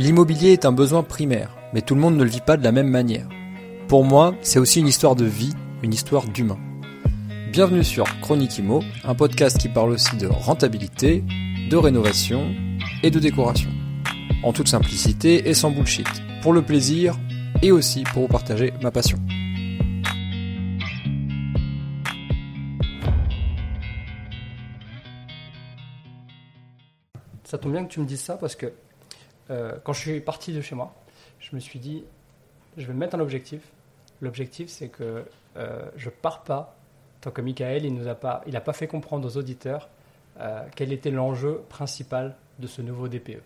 L'immobilier est un besoin primaire, mais tout le monde ne le vit pas de la même manière. Pour moi, c'est aussi une histoire de vie, une histoire d'humain. Bienvenue sur Chronique Imo, un podcast qui parle aussi de rentabilité, de rénovation et de décoration. En toute simplicité et sans bullshit, pour le plaisir et aussi pour vous partager ma passion. Ça tombe bien que tu me dises ça parce que euh, quand je suis parti de chez moi, je me suis dit, je vais me mettre un objectif. L'objectif, c'est que euh, je pars pas tant que Michael, il nous a pas, il a pas fait comprendre aux auditeurs euh, quel était l'enjeu principal de ce nouveau DPE.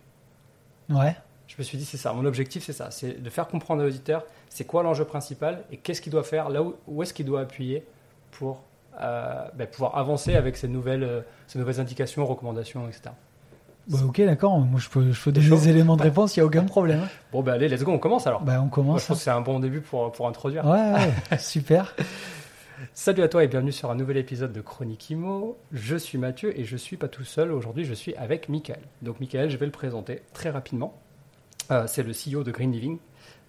Ouais. Je me suis dit, c'est ça. Mon objectif, c'est ça. C'est de faire comprendre à l'auditeur c'est quoi l'enjeu principal et qu'est-ce qu'il doit faire, là où, où est-ce qu'il doit appuyer pour euh, ben, pouvoir avancer avec ces nouvelles, ces nouvelles indications, recommandations, etc. Bah, ok, d'accord. Moi, je peux, je peux donner des éléments de réponse, il n'y a aucun problème. hein. Bon, ben allez, let's go, on commence alors. Bah, on Moi, commence. je pense que c'est un bon début pour, pour introduire. Ouais, ouais, super. Salut à toi et bienvenue sur un nouvel épisode de Chronique Imo. Je suis Mathieu et je suis pas tout seul. Aujourd'hui, je suis avec Michael. Donc, Michael, je vais le présenter très rapidement. Euh, c'est le CEO de Green Living.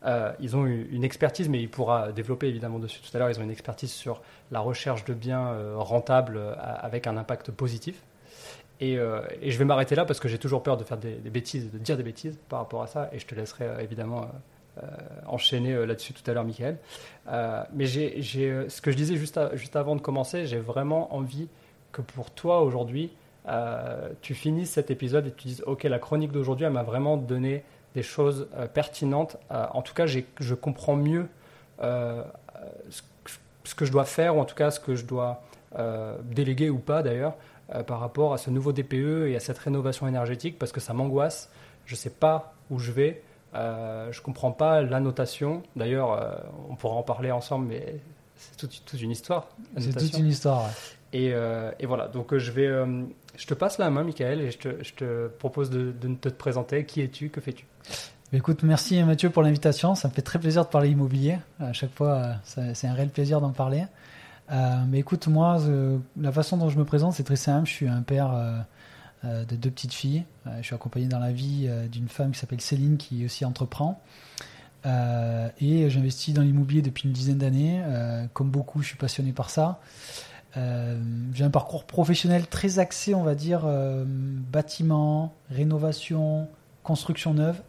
Euh, ils ont une expertise, mais il pourra développer évidemment dessus tout à l'heure. Ils ont une expertise sur la recherche de biens euh, rentables avec un impact positif. Et, euh, et je vais m'arrêter là parce que j'ai toujours peur de faire des, bêtises, de dire des bêtises par rapport à ça. Et je te laisserai euh, évidemment euh, enchaîner là-dessus tout à l'heure, Michael. Mais ce que je disais juste, avant de commencer, j'ai vraiment envie que pour toi aujourd'hui, tu finisses cet épisode et tu dises Ok, la chronique d'aujourd'hui, elle m'a vraiment donné des choses pertinentes. En tout cas, je comprends mieux ce, que- je dois faire, ou en tout cas ce que je dois déléguer ou pas d'ailleurs, euh, par rapport à ce nouveau DPE et à cette rénovation énergétique, parce que ça m'angoisse. Je ne sais pas où je vais. Euh, je comprends pas la notation. D'ailleurs, euh, on pourra en parler ensemble, mais c'est toute, toute une histoire. C'est toute une histoire. ouais. Et, et voilà, donc je vais, je te passe la main, Michael, et je te, je te propose de, de te présenter. Qui es-tu? Que fais-tu? Écoute, merci Mathieu pour l'invitation. Ça me fait très plaisir de parler immobilier. À chaque fois, c'est un réel plaisir d'en parler. Euh, mais écoute, moi, euh, la façon dont je me présente, c'est très simple. Je suis un père euh, de deux petites filles. Je suis accompagné dans la vie d'une femme qui s'appelle Céline, qui aussi entreprend. Et j'investis dans l'immobilier depuis une dizaine d'années. Comme beaucoup, je suis passionné par ça. J'ai un parcours professionnel très axé, on va dire, bâtiment, rénovation, construction neuve.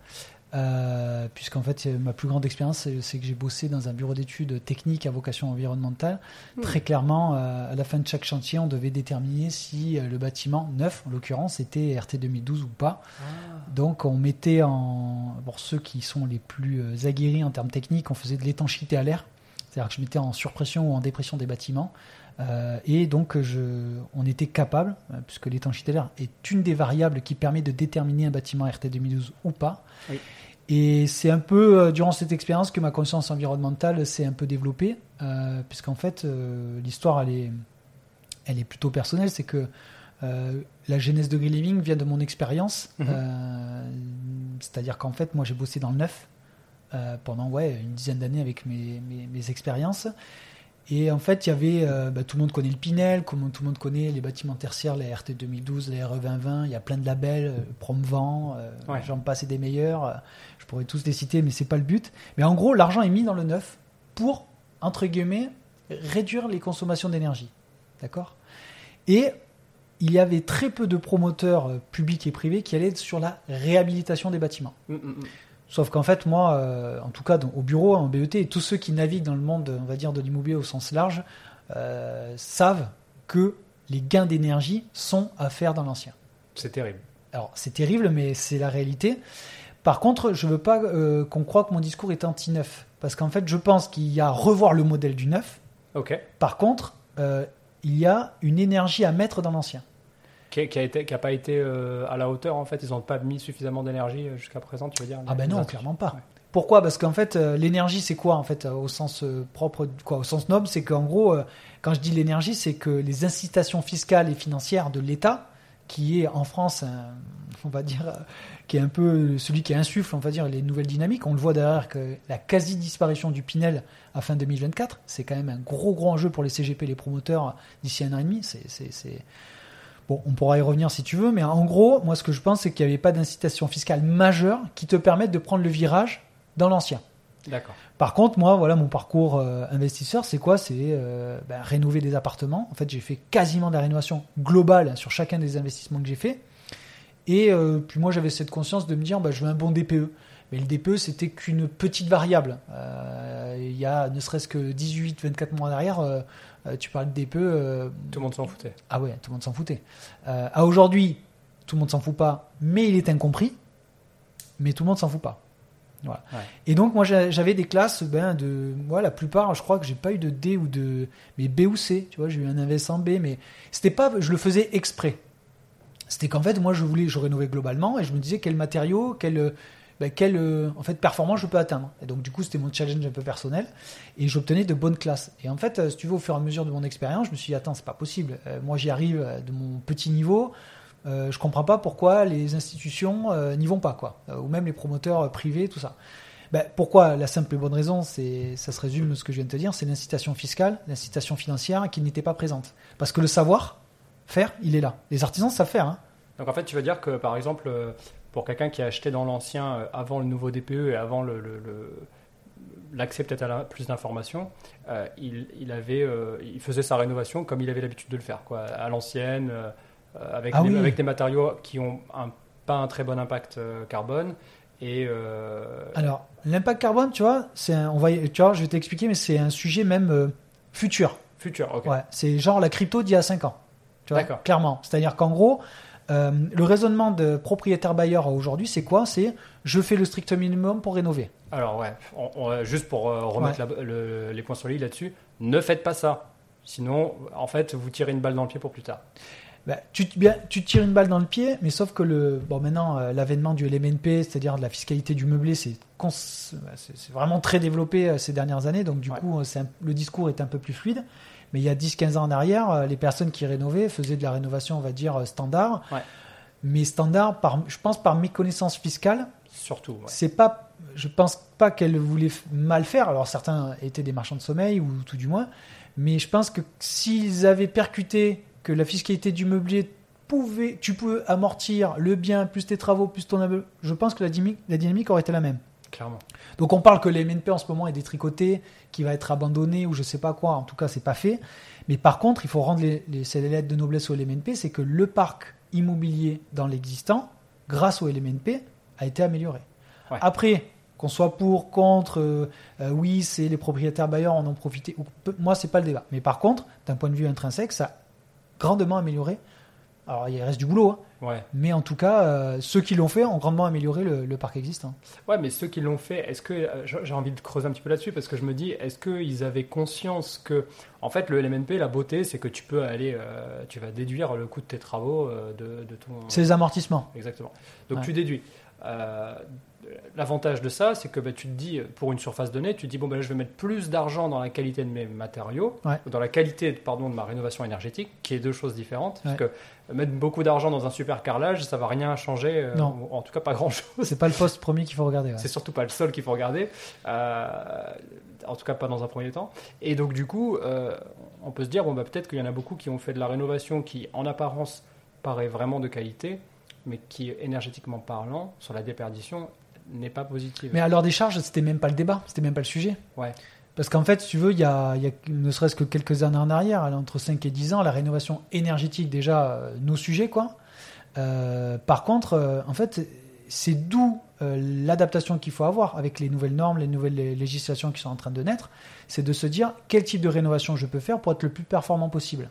Euh, puisqu'en fait, ma plus grande expérience, c'est- que j'ai bossé dans un bureau d'études techniques à vocation environnementale. Très clairement, euh, à la fin de chaque chantier, on devait déterminer si euh, le bâtiment neuf, en l'occurrence, était RT 2012 ou pas. Donc, on mettait en. Pour ceux qui sont les plus euh, aguerris en termes techniques, on faisait de l'étanchéité à l'air. C'est-à-dire que je mettais en surpression ou en dépression des bâtiments. Euh, et donc, je, on était capable, euh, puisque l'étanchéité à l'air est une des variables qui permet de déterminer un bâtiment RT 2012 ou pas. Oui. Et c'est un peu euh, durant cette expérience que ma conscience environnementale s'est un peu développée, euh, puisqu'en fait, l'histoire, elle est, elle est plutôt personnelle. C'est que la genèse de Green Living vient de mon expérience. Mhm. C'est-à-dire qu'en fait, moi, j'ai bossé dans le neuf pendant ouais, une dizaine d'années avec mes, mes, mes expériences. Et en fait, il y avait, euh, bah, tout le monde connaît le Pinel, tout le monde connaît les bâtiments tertiaires, les RT 2012, les RE 2020, il y a plein de labels, euh, Promvent, euh, Ouais. j'en passe et des meilleurs, euh, je pourrais tous les citer, mais c'est pas le but. Mais en gros, l'argent est mis dans le neuf pour, entre guillemets, réduire les consommations d'énergie. D'accord? Et il y avait très peu de promoteurs publics et privés qui allaient sur la réhabilitation des bâtiments. Mm, mm, mm. Sauf qu'en fait, moi, euh, en tout cas dans- au bureau, en BET, et tous ceux qui naviguent dans le monde, on va dire, de l'immobilier au sens large, euh, savent que les gains d'énergie sont à faire dans l'ancien. C'est terrible. Alors, c'est terrible, mais c'est la réalité. Par contre, je veux pas euh, qu'on croie que mon discours est anti-neuf. Parce qu'en fait, je pense qu'il y a à revoir le modèle du neuf. Ok. Par contre, il y a une énergie à mettre dans l'ancien. Qui, qui a été, qui a pas été euh, à la hauteur en fait. Ils n'ont pas mis suffisamment d'énergie euh, jusqu'à présent, tu veux dire Ah ben non, clairement pas. Ouais. Pourquoi? Parce qu'en fait, euh, l'énergie, c'est quoi en fait euh, au sens propre, quoi, au sens noble, c'est qu'en gros, quand je dis l'énergie, c'est que les incitations fiscales et financières de l'État, qui est en France, un- on va dire, qui est un peu celui qui insuffle, on va dire, les nouvelles dynamiques. On le voit derrière que la quasi disparition du Pinel à fin 2024, c'est quand même un gros gros enjeu pour les CGP, les promoteurs d'ici un an et demi. C'est, c'est, c'est- Bon, on pourra y revenir si tu veux, mais en gros, moi, ce que je pense, c'est qu'il n'y avait pas d'incitation fiscale majeure qui te permette de prendre le virage dans l'ancien. D'accord. Par contre, moi, voilà, mon parcours euh, investisseur, c'est quoi? C'est euh, ben, rénover des appartements. En fait, j'ai fait quasiment de la rénovation globale sur chacun des investissements que j'ai fait. Et euh, puis moi, j'avais cette conscience de me dire, ben, je veux un bon DPE. Mais le DPE, c'était qu'une petite variable. Il y a ne serait-ce que 18-24 mois derrière, tu parles de DPE. euh, Tout le monde s'en foutait. ah ouais, tout le monde s'en foutait. Euh, à aujourd'hui, tout le monde s'en fout pas, mais il est incompris. Mais tout le monde s'en fout pas. Voilà. Ouais. Et donc moi j'a- j'avais des classes, ben de, moi la plupart, je crois que j'ai pas eu de D ou de, mais B ou C. Tu vois, j'ai eu un invest en B, mais c'était pas, je le faisais exprès. C'était qu'en fait moi je voulais, je rénovais globalement et je me disais quel matériau, quel ben, quelle euh, en fait performance je peux atteindre. Et donc du coup c'était mon challenge un peu personnel et j'obtenais de bonnes classes. Et en fait, euh, si tu veux, au fur et à mesure de mon expérience, je me suis dit attends c'est pas possible. Euh, moi j'y arrive de mon petit niveau. Euh, je comprends pas pourquoi les institutions n'y vont pas quoi, ou même les promoteurs privés, tout ça. Ben, pourquoi? La simple et bonne raison, c'est, ça se résume ce que je viens de te dire, c'est l'incitation fiscale, l'incitation financière qui n'était pas présente. Parce que le savoir faire, il est là. Les artisans savent faire. Hein. Donc en fait, tu veux dire que par exemple, pour quelqu'un qui a acheté dans l'ancien euh, avant le nouveau DPE et avant le, le- le- l'accès peut-être à la- plus d'informations, euh, il, il avait, euh, il faisait sa rénovation comme il avait l'habitude de le faire, quoi, à l'ancienne, euh, avec, Ah des, oui. avec des matériaux qui ont un- pas un très bon impact carbone. Et Alors, l'impact carbone, tu vois, c'est on va, tu vois, je vais t'expliquer, mais c'est un sujet même futur. futur, ok. Ouais, c'est genre la crypto d'il y a 5 ans. Tu vois, clairement. C'est-à-dire qu'en gros, euh, le raisonnement de propriétaire-bailleur aujourd'hui, c'est quoi? C'est je fais le strict minimum pour rénover. Alors ouais, on- on- juste pour euh, remettre la- le- les points sur les là-dessus, ne faites pas ça. Sinon, en fait, vous tirez une balle dans le pied pour plus tard. Bah, tu, bien, tu tires une balle dans le pied, mais sauf que le, bon, maintenant, euh, l'avènement du LMNP, c'est-à-dire de la fiscalité du meublé, c'est vraiment très développé ces dernières années. Donc, du Ouais. coup, un- le discours est un peu plus fluide. Mais il y a 10-15 ans en arrière, euh, les personnes qui rénovaient faisaient de la rénovation, on va dire, euh, standard. Ouais. Mais standard, par, je pense, par méconnaissance fiscale, Surtout. ouais. c'est pas, je pense pas qu'elle voulait f- mal faire. Alors certains étaient des marchands de sommeil ou tout du moins, mais je pense que s'ils avaient percuté que la fiscalité du meublé pouvait, tu peux amortir le bien plus tes travaux plus ton je pense que la dynamique, la dynamique aurait été la même. Clairement. Donc on parle que les MNP en ce moment est détricoté, qui va être abandonné ou je sais pas quoi. En tout cas, c'est pas fait. Mais par contre, il faut rendre les, les, ces lettres de noblesse au LMNP, c'est que le parc immobilier dans l'existant, grâce au LMNP, a été amélioré. Ouais. Après, qu'on soit pour, contre, euh, euh, oui, c'est les propriétaires bailleurs en ont profité. ou peu- moi, c'est pas le débat. Mais par contre, d'un point de vue intrinsèque, ça a grandement amélioré. Alors, il reste du boulot, hein. Ouais. mais en tout cas, euh, ceux qui l'ont fait ont grandement amélioré le, le parc existant. Ouais, mais ceux qui l'ont fait, est-ce que euh, j'ai envie de creuser un petit peu là-dessus parce que je me dis, est-ce qu'ils avaient conscience que, en fait, le LMNP, la beauté, c'est que tu peux aller, euh, tu vas déduire le coût de tes travaux de, de ton. C'est les amortissements. Exactement. Donc Ouais. tu déduis. Euh, L'avantage de ça, c'est que bah, tu te dis, pour une surface donnée, tu te dis, bon, bah, je vais mettre plus d'argent dans la qualité de mes matériaux, Ouais. dans la qualité pardon, de ma rénovation énergétique, qui est deux choses différentes. Ouais. Parce que mettre beaucoup d'argent dans un super carrelage, ça va rien changer, euh, Non. en tout cas pas grand-chose. C'est pas le poste premier qu'il faut regarder. ouais. C'est surtout pas le sol qu'il faut regarder, euh, en tout cas pas dans un premier temps. Et donc du coup, euh, on peut se dire bon bah peut-être qu'il y en a beaucoup qui ont fait de la rénovation qui, en apparence, paraît vraiment de qualité, mais qui énergétiquement parlant, sur la déperdition, n'est pas positive. Mais alors des charges, c'était même pas le débat, c'était même pas le sujet. Ouais. Parce qu'en fait, si tu veux, il y a, il y a ne serait-ce que quelques années en arrière, entre 5 et 10 ans, la rénovation énergétique, déjà, euh, nos sujets, quoi. Euh, par contre, euh, en fait, c'est d'où euh, l'adaptation qu'il faut avoir avec les nouvelles normes, les nouvelles lé- législations qui sont en train de naître, c'est de se dire quel type de rénovation je peux faire pour être le plus performant possible.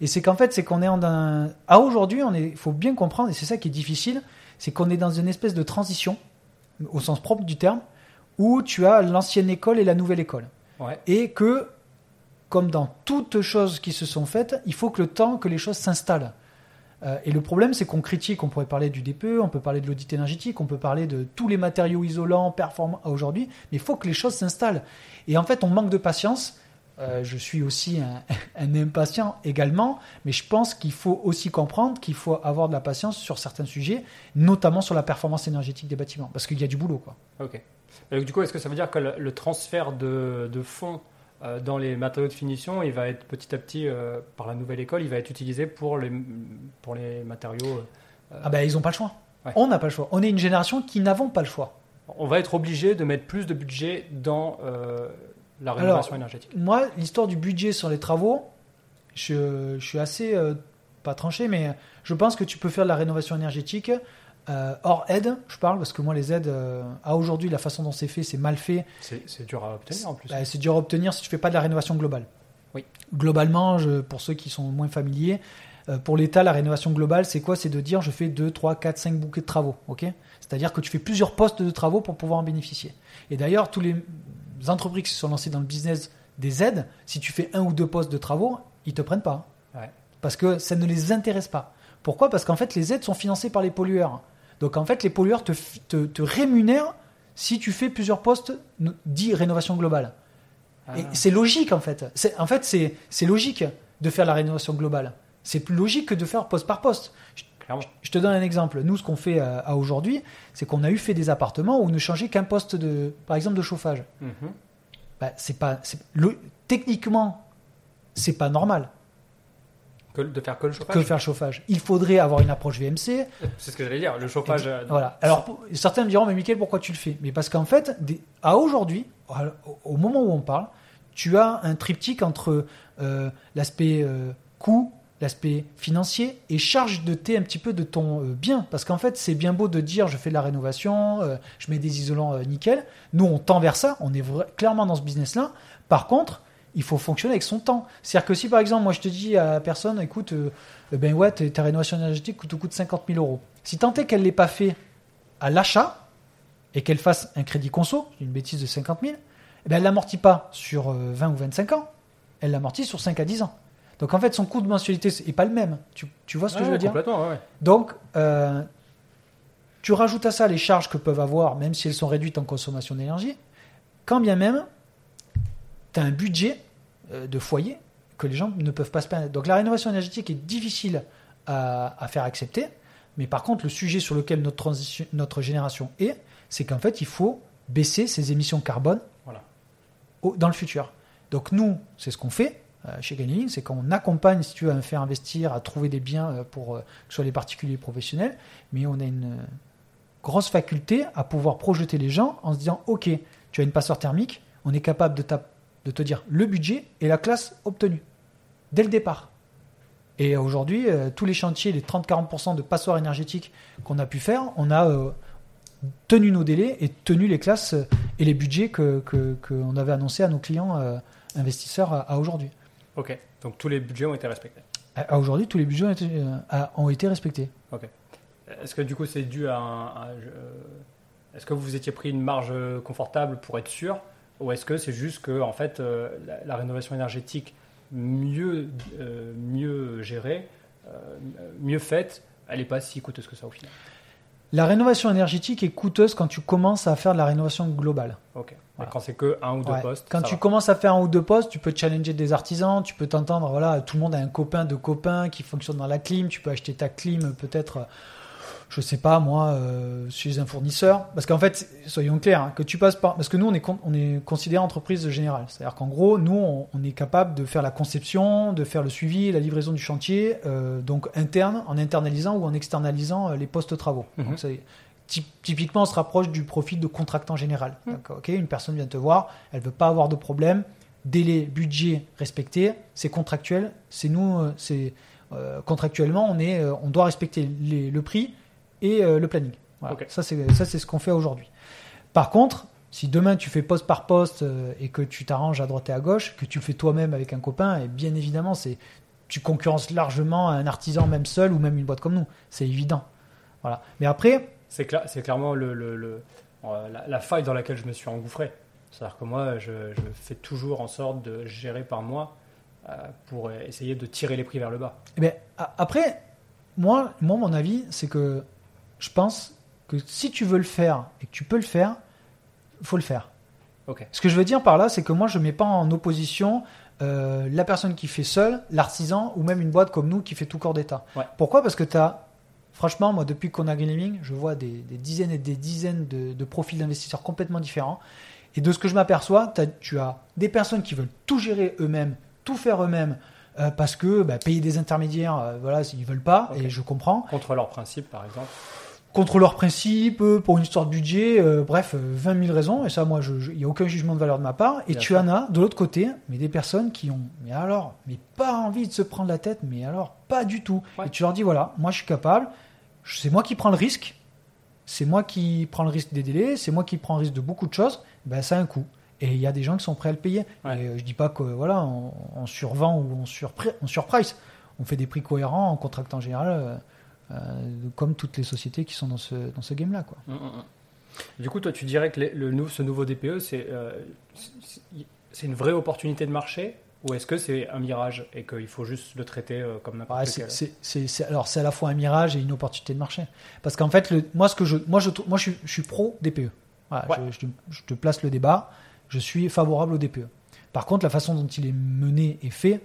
Et c'est qu'en fait, c'est qu'on est en un... À aujourd'hui, il faut bien comprendre, et c'est ça qui est difficile, c'est qu'on est dans une espèce de transition, au sens propre du terme, où tu as l'ancienne école et la nouvelle école. Ouais. Et que, comme dans toutes choses qui se sont faites, il faut que le temps que les choses s'installent. Euh, et le problème, c'est qu'on critique, on pourrait parler du DPE, on peut parler de l'audit énergétique, on peut parler de tous les matériaux isolants, performants aujourd'hui, mais il faut que les choses s'installent. Et en fait, on manque de patience. Euh, je suis aussi un, un impatient également, mais je pense qu'il faut aussi comprendre qu'il faut avoir de la patience sur certains sujets, notamment sur la performance énergétique des bâtiments, parce qu'il y a du boulot. Quoi. Ok. Donc, du coup, est-ce que ça veut dire que le, le transfert de, de fonds euh, dans les matériaux de finition, il va être petit à petit, euh, par la nouvelle école, il va être utilisé pour les, pour les matériaux. Ah ben ils n'ont pas le choix. Ouais. On n'a pas le choix. On est une génération qui n'avons pas le choix. on va être obligé de mettre plus de budget dans la Alors, rénovation énergétique. Moi, l'histoire du budget sur les travaux, je, je suis assez, euh, pas tranché, mais je pense que tu peux faire de la rénovation énergétique euh, hors aide. Je parle parce que moi, les aides, euh, à aujourd'hui, la façon dont c'est fait, c'est mal fait. C'est dur à obtenir en plus. Bah, c'est dur à obtenir si tu fais pas de la rénovation globale. Oui. Globalement, je- pour ceux qui sont moins familiers, pour l'État, la rénovation globale, c'est quoi? C'est de dire je fais 2, 3, 4, 5 bouquets de travaux. ok? C'est-à-dire que tu fais plusieurs postes de travaux pour pouvoir en bénéficier. Et d'ailleurs, tous les entreprises qui se sont lancées dans le business des aides, si tu fais un ou deux postes de travaux, ils te prennent pas. Ouais. Parce que ça ne les intéresse pas. Pourquoi? Parce qu'en fait, les aides sont financées par les pollueurs. Donc en fait, les pollueurs te, te, te rémunèrent si tu fais plusieurs postes dits rénovation globale. Ah. Et c'est logique en fait. C'est- En fait, c'est c'est logique de faire la rénovation globale. C'est plus logique que de faire poste par poste. Je- Clairement. Je te donne un exemple. Nous, ce qu'on fait euh, à aujourd'hui, c'est qu'on a eu fait des appartements où on ne changeait qu'un poste de, par exemple, de chauffage. Mhm. Bah, c'est pas, techniquement, c'est pas normal Que- de faire que le chauffage que faire le chauffage. Il faudrait avoir une approche VMC. C'est ce que j'allais dire. Le chauffage. euh, Voilà. Alors, pour- certains me diront, mais Mickaël, pourquoi tu le fais? Mais parce qu'en fait, des- à aujourd'hui, au- au moment où on parle, tu as un triptyque entre euh, l'aspect euh, coût, l'aspect financier et charge de thé un petit peu de ton euh, bien. Parce qu'en fait, c'est bien beau de dire, je fais de la rénovation, euh, je mets des isolants euh, nickel. Nous, on tend vers ça. On est clairement dans ce business-là. Par contre, il faut fonctionner avec son temps. C'est-à-dire que si par exemple, moi je te dis à la personne, écoute, ben ouais, ta rénovation énergétique coûte, coûte 50 000 euros. Si tant est qu'elle ne l'ait pas fait à l'achat et qu'elle fasse un crédit conso, une bêtise de 50 000, eh ben elle l'amortit pas sur euh, 20 ou 25 ans, elle l'amortit sur 5 à 10 ans. Donc en fait, son coût de mensualité n'est pas le même. Tu, tu vois ce que ouais, je veux dire Complètement, ouais, donc, euh, tu rajoutes à ça les charges que peuvent avoir, même si elles sont réduites en consommation d'énergie, quand bien même, tu as un budget euh, de foyer que les gens ne peuvent pas se permettre. Donc la rénovation énergétique est difficile à, à faire accepter, mais par contre, le sujet sur lequel notre, transition, notre génération est, c'est qu'en fait, il faut baisser ses émissions carbone Voilà. au- dans le futur. Donc nous, c'est ce qu'on fait chez Ganilling, c'est qu'on accompagne, si tu veux, à faire investir, à trouver des biens euh, pour euh, que ce soit les particuliers professionnels, mais on a une euh, grosse faculté à pouvoir projeter les gens en se disant, ok, tu as une passeur thermique, on est capable de, te dire le budget et la classe obtenue, dès le départ. Et aujourd'hui, euh, tous les chantiers, les 30-40% de passoires énergétiques qu'on a pu faire, on a euh, tenu nos délais et tenu les classes euh, et les budgets que que- qu'on avait annoncés à nos clients euh, investisseurs à aujourd'hui. Ok. Donc tous les budgets ont été respectés. À, à aujourd'hui, tous les budgets ont été, euh, ont été respectés. Est-ce que du coup c'est dû à un. euh, est-ce que vous vous étiez pris une marge euh, confortable pour être sûr Ou est-ce que c'est juste que en fait, euh, la, la rénovation énergétique mieux, euh, mieux gérée, euh, mieux faite, elle n'est pas si coûteuse que ça au final? La rénovation énergétique est coûteuse quand tu commences à faire de la rénovation globale. Ok. Voilà. quand c'est que un ou deux Ouais. postes. Quand tu va. commences à faire un ou deux postes, tu peux challenger des artisans, tu peux t'entendre, voilà, tout le monde a un copain de copain qui fonctionne dans la clim, tu peux acheter ta clim peut-être, je sais pas moi, euh, chez un fournisseur. Parce qu'en fait, soyons clairs, hein, que tu passes par... Parce que nous, on est, con- on est considéré entreprise générale. C'est-à-dire qu'en gros, nous, on, on est capable de faire la conception, de faire le suivi, la livraison du chantier, euh, donc interne, en internalisant ou en externalisant euh, les postes travaux. Mhm. Donc, Typiquement, on se rapproche du profil de contractant général. Mhm. Donc, ok, une personne vient te voir, elle veut pas avoir de problème, délai, budget respecté, c'est contractuel. C'est nous, euh, c'est contractuellement, on est, euh, on doit respecter les- le prix et euh, le planning. Voilà. Ça, c'est ce qu'on fait aujourd'hui. Par contre, si demain tu fais poste par poste euh, et que tu t'arranges à droite et à gauche, que tu le fais toi-même avec un copain, et bien évidemment, c'est tu concurrences largement un artisan même seul ou même une boîte comme nous. C'est évident. Voilà. Mais après, C'est cla- c'est clairement le, le- le- euh, la, la faille dans laquelle je me suis engouffré. C'est-à-dire que moi, je, je fais toujours en sorte de gérer par euh, pour essayer de tirer les prix vers le bas. Eh ben, après, moi, moi, mon avis, c'est que je pense que si tu veux le faire et que tu peux le faire, faut le faire. Ok. Ce que je veux dire par là, c'est que moi, je mets pas en opposition euh, la personne qui fait seul, l'artisan, ou même une boîte comme nous qui fait tout corps d'état. Ouais. Pourquoi? Parce que tu as, franchement, moi, depuis qu'on a Green Living, je vois des, des dizaines et des dizaines de, de profils d'investisseurs complètement différents. Et de ce que je m'aperçois, tu as des personnes qui veulent tout gérer eux-mêmes, tout faire eux-mêmes, euh, parce que bah, payer des intermédiaires, euh, voilà, ils veulent pas, et je comprends. Contre leurs principes, par exemple. Contre leurs principes, euh, pour une histoire de budget, euh, bref, euh, 20 000 raisons, et ça, moi, il n'y a aucun jugement de valeur de ma part. Et Bien tu en as, de l'autre côté, mais des personnes qui ont, mais alors, mais pas envie de se prendre la tête, mais alors, pas du tout. Ouais. Et tu leur dis, voilà, moi, je suis capable, c'est moi qui prends le risque, c'est moi qui prends le risque des délais, c'est moi qui prends le risque de beaucoup de choses, ben, ça a un coût. Et il y a des gens qui sont prêts à le payer. Ouais. Et euh, je dis pas que voilà, on, on survend ou on, surpri- on surprice. On fait des prix cohérents en contractant en général, euh, euh, comme toutes les sociétés qui sont dans ce, dans ce game-là. Quoi. Mm, mm, mm. Du coup, toi, tu dirais que le, ce nouveau DPE, c'est euh, une vraie opportunité de marché ou est-ce que c'est un mirage et qu'il faut juste le traiter comme n'importe Ouais, lequel c'est, c'est- c'est- c'est- alors c'est à la fois un mirage et une opportunité de marché. Parce qu'en fait, le, moi, ce que je, moi, je, moi, je suis, je suis pro DPE. Voilà, Ouais. je, je te- je te place le débat. Je suis favorable au DPE. Par contre, la façon dont il est mené et fait,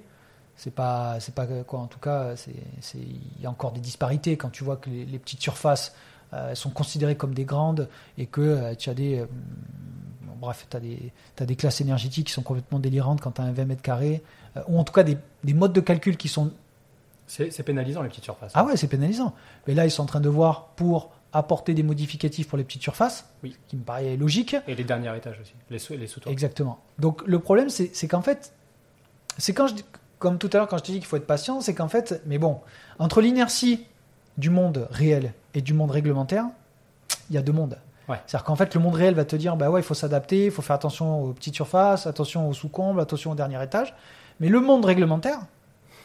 c'est pas, c'est pas quoi. En tout cas, c'est, il y a encore des disparités quand tu vois que les, les petites surfaces euh, sont considérées comme des grandes et que euh, tu as des, euh, bon, bref, tu as des, classes énergétiques qui sont complètement délirantes quand tu as un 20 mètres carrés, ou en tout cas des, des modes de calcul qui sont C'est c'est pénalisant les petites surfaces. ah ouais, c'est pénalisant. Mais là, ils sont en train de voir pour apporter des modificatifs pour les petites surfaces, Oui. qui me paraît logique. Et les derniers étages aussi, les sous, les sous-toits. Exactement. Donc le problème, c'est qu'en fait, c'est quand je, comme tout à l'heure quand je te dis qu'il faut être patient, c'est qu'en fait, mais bon, entre l'inertie du monde réel et du monde réglementaire, il y a deux mondes. Ouais. C'est-à-dire qu'en fait, le monde réel va te dire, bah ouais, il faut s'adapter, il faut faire attention aux petites surfaces, attention aux sous-combles, attention au dernier étage. Mais le monde réglementaire,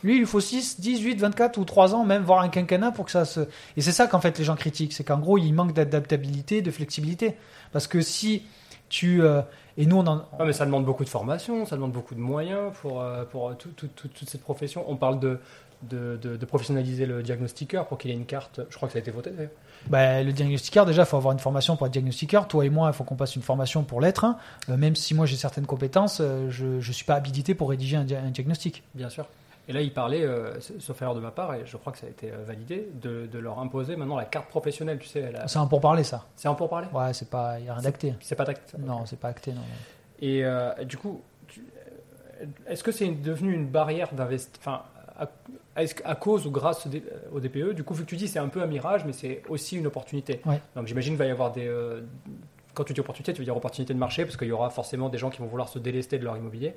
lui, il faut 6, 18, 24 ou 3 ans, même voire un quinquennat pour que ça se. Et c'est ça qu'en fait les gens critiquent, c'est qu'en gros, il manque d'adaptabilité, de flexibilité. Parce que si tu. euh, et nous, on en. Ouais, mais ça demande beaucoup de formation, ça demande beaucoup de moyens pour, euh, pour tout- tout- tout- toute cette profession. On parle de, de, de- de professionnaliser le diagnostiqueur pour qu'il ait une carte. Je crois que ça a été voté d'ailleurs. Bah, le diagnostiqueur, déjà, il faut avoir une formation pour être diagnostiqueur. Toi et moi, il faut qu'on passe une formation pour l'être. hein. Euh, même si moi j'ai certaines compétences, euh, je ne suis pas habilité pour rédiger un, dia- un diagnostic. Bien sûr. Et là, il parlait, euh, sauf erreur de ma part, et je crois que ça a été euh, validé, de, de leur imposer maintenant la carte professionnelle. Tu sais, la- C'est un pour parler, ça. c'est un pour parler Ouais, c'est pas. Il n'y a rien d'acté. C'est pas tact. Non, c'est pas acté, non. Et euh, du coup, euh, est-ce que c'est devenu une barrière d'investissement Enfin, à, à cause ou grâce au D- au DPE, du coup, vu que tu dis c'est un peu un mirage, mais c'est aussi une opportunité. Ouais. Donc j'imagine qu'il va y avoir des. euh, quand tu dis opportunité, tu veux dire opportunité de marché, parce qu'il y aura forcément des gens qui vont vouloir se délester de leur immobilier?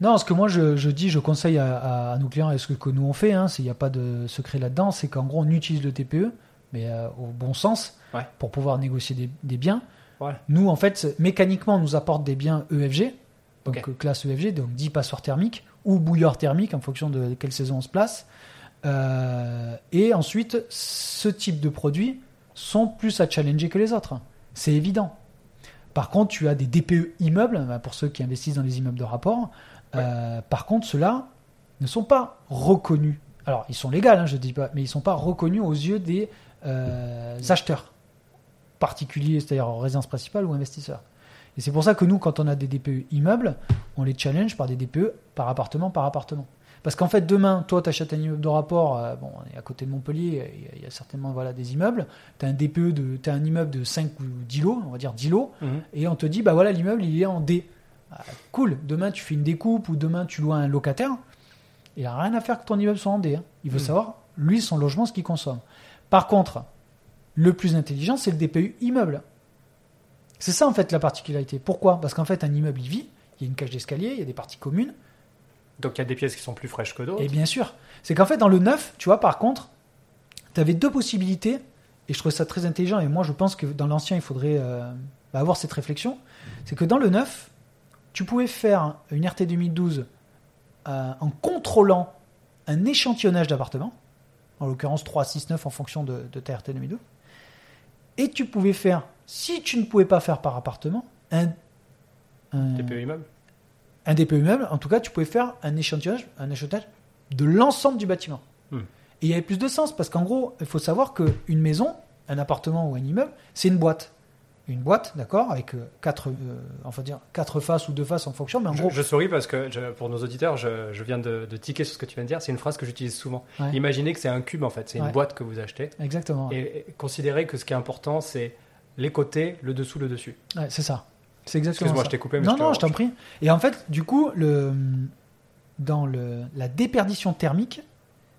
Non, ce que moi je, je dis, je conseille à, nos clients et ce que, que nous on fait, hein, il n'y a pas de secret là-dedans, c'est qu'en gros on utilise le TPE, mais euh, au bon sens, Ouais. pour pouvoir négocier des, des biens. Nous, en fait, mécaniquement, on nous apporte des biens EFG, donc classe EFG, donc 10 passoires thermiques ou bouilleurs thermiques en fonction de quelle saison on se place. Euh, et ensuite, ce type de produits sont plus à challenger que les autres. C'est évident. Par contre, tu as des DPE immeubles, bah, pour ceux qui investissent dans les immeubles de rapport. Euh, par contre, ceux-là ne sont pas reconnus. Alors, ils sont légaux, hein, je dis pas, mais ils ne sont pas reconnus aux yeux des euh, acheteurs particuliers, c'est-à-dire en résidence principale ou investisseurs. Et c'est pour ça que nous, quand on a des DPE immeubles, on les challenge par des DPE par appartement par appartement. Parce qu'en fait, demain, toi, tu achètes un immeuble de rapport, euh, bon, on est à côté de Montpellier, il y a- il y, a certainement voilà, des immeubles, tu as un DPE de, t'as un immeuble de 5 ou 10 lots, on va dire 10 lots, et on te dit, bah voilà, l'immeuble, il est en D. Ah, cool, demain, tu fais une découpe ou demain, tu loues à un locataire, il n'a rien à faire que ton immeuble soit en D. hein. Il veut Mhm. savoir, lui, son logement, ce qu'il consomme. Par contre, le plus intelligent, c'est le DPU immeuble. C'est ça, en fait, la particularité. Pourquoi? Parce qu'en fait, un immeuble, il vit, il y a une cage d'escalier, il y a des parties communes, Donc il y a des pièces qui sont plus fraîches que d'autres. et bien sûr, c'est qu'en fait, dans le neuf, tu vois, par contre, tu avais deux possibilités, et je trouve ça très intelligent, et moi, je pense que dans l'ancien, il faudrait euh, bah, avoir cette réflexion. C'est que dans le neuf, tu pouvais faire une RT 2012 euh, en contrôlant un échantillonnage d'appartements, en l'occurrence 3, 6, 9 en fonction de, de ta RT 2012, et tu pouvais faire, si tu ne pouvais pas faire par appartement, un, un, DPE immeuble. un DPE immeuble, en tout cas, tu pouvais faire un échantillonnage, un échantillonnage de l'ensemble du bâtiment. Hmm. Et il y avait plus de sens parce qu'en gros, il faut savoir qu'une maison, un appartement ou un immeuble, c'est une boîte. Une boîte, d'accord, avec euh, quatre, euh, enfin dire quatre faces ou deux faces en fonction, mais en Je, gros, je souris parce que je- pour nos auditeurs, je, je viens de, de tiquer sur ce que tu viens de dire. C'est une phrase que j'utilise souvent. Ouais. Imaginez que c'est un cube en fait, c'est une boîte que vous achetez. exactement. Et, et considérez que ce qui est important, c'est les côtés, le dessous, le dessus. Ouais, c'est ça. C'est exactement Excuse-moi, je t'ai coupé. Mais Non, non, je t'en prie. Et en fait, du coup, le, dans le, la déperdition thermique,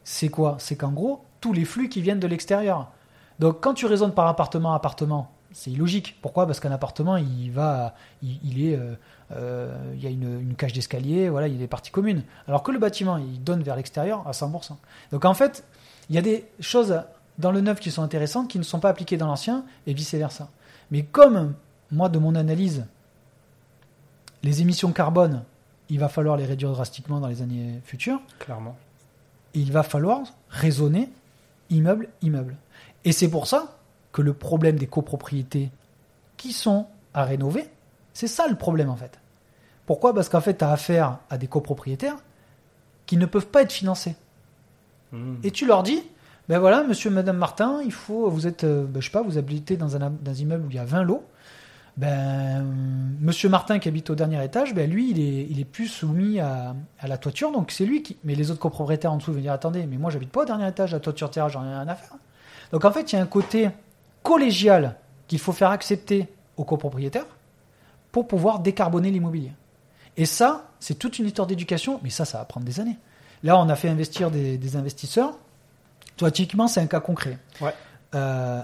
c'est quoi? C'est qu'en gros, tous les flux qui viennent de l'extérieur. Donc, quand tu raisonnes par appartement appartement, c'est illogique. Pourquoi? Parce qu'un appartement, il va, il, il est, euh, euh, il y a une, une cage d'escalier, voilà, il y a des parties communes. Alors que le bâtiment, il donne vers l'extérieur à 100%. Donc, en fait, il y a des choses dans le neuf qui sont intéressantes qui ne sont pas appliquées dans l'ancien et vice versa. Mais comme moi, de mon analyse, les émissions carbone, il va falloir les réduire drastiquement dans les années futures. Clairement. Il va falloir raisonner immeuble, immeuble. Et c'est pour ça que le problème des copropriétés qui sont à rénover, c'est ça le problème en fait. Pourquoi? Parce qu'en fait, tu as affaire à des copropriétaires qui ne peuvent pas être financés. Hmm. Et tu leur dis, ben voilà, monsieur, madame Martin, il faut, vous êtes, euh, ben, je sais pas, vous habitez dans un, dans un immeuble où il y a 20 lots. Ben, monsieur Martin qui habite au dernier étage, ben lui, il est, il est plus soumis à, à la toiture, donc c'est lui qui. Mais les autres copropriétaires en dessous vont dire, attendez, mais moi, j'habite pas au dernier étage, la toiture terrasse, j'en ai rien à faire. Donc en fait, il y a un côté collégial qu'il faut faire accepter aux copropriétaires pour pouvoir décarboner l'immobilier. Et ça, c'est toute une histoire d'éducation, mais ça, ça va prendre des années. Là, on a fait investir des, des investisseurs. Toi, typiquement, c'est un cas concret. Ouais. Euh,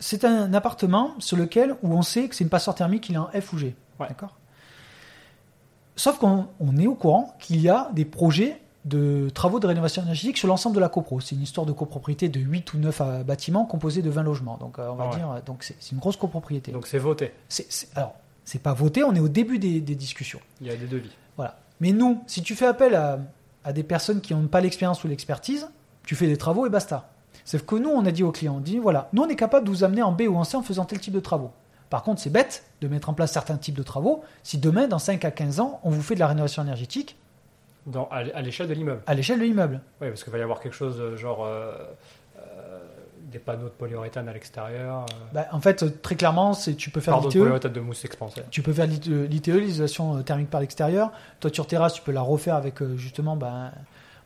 c'est un appartement sur lequel où on sait que c'est une passoire thermique, il est en F ou G. Ouais. D'accord? Sauf qu'on on est au courant qu'il y a des projets de travaux de rénovation énergétique sur l'ensemble de la copro. C'est une histoire de copropriété de 8 ou 9 euh, bâtiments composés de 20 logements. Donc, euh, on va Ah ouais. dire, euh, donc c'est une grosse copropriété. Donc c'est voté. C'est- c'est- alors, c'est pas voté, on est au début des- des discussions. Il y a des devis. Voilà. Mais nous, si tu fais appel à, à des personnes qui n'ont pas l'expérience ou l'expertise, tu fais des travaux et basta. Sauf que nous, on a dit aux clients, on dit voilà, nous on est capable de vous amener en B ou en C en faisant tel type de travaux. Par contre, c'est bête de mettre en place certains types de travaux si demain, dans 5 à 15 ans, on vous fait de la rénovation énergétique Dans, à, l'échelle de l'immeuble. à l'échelle de l'immeuble. Oui, parce qu'il va y avoir quelque chose euh, genre euh, euh, des panneaux de polyuréthane à l'extérieur. euh, Bah, en fait, très clairement, c'est tu peux faire pardon, de l'ITE, de mousse expansée. tu peux faire l'ITE, l'isolation thermique par l'extérieur. Toiture terrasse, tu peux la refaire avec justement, ben,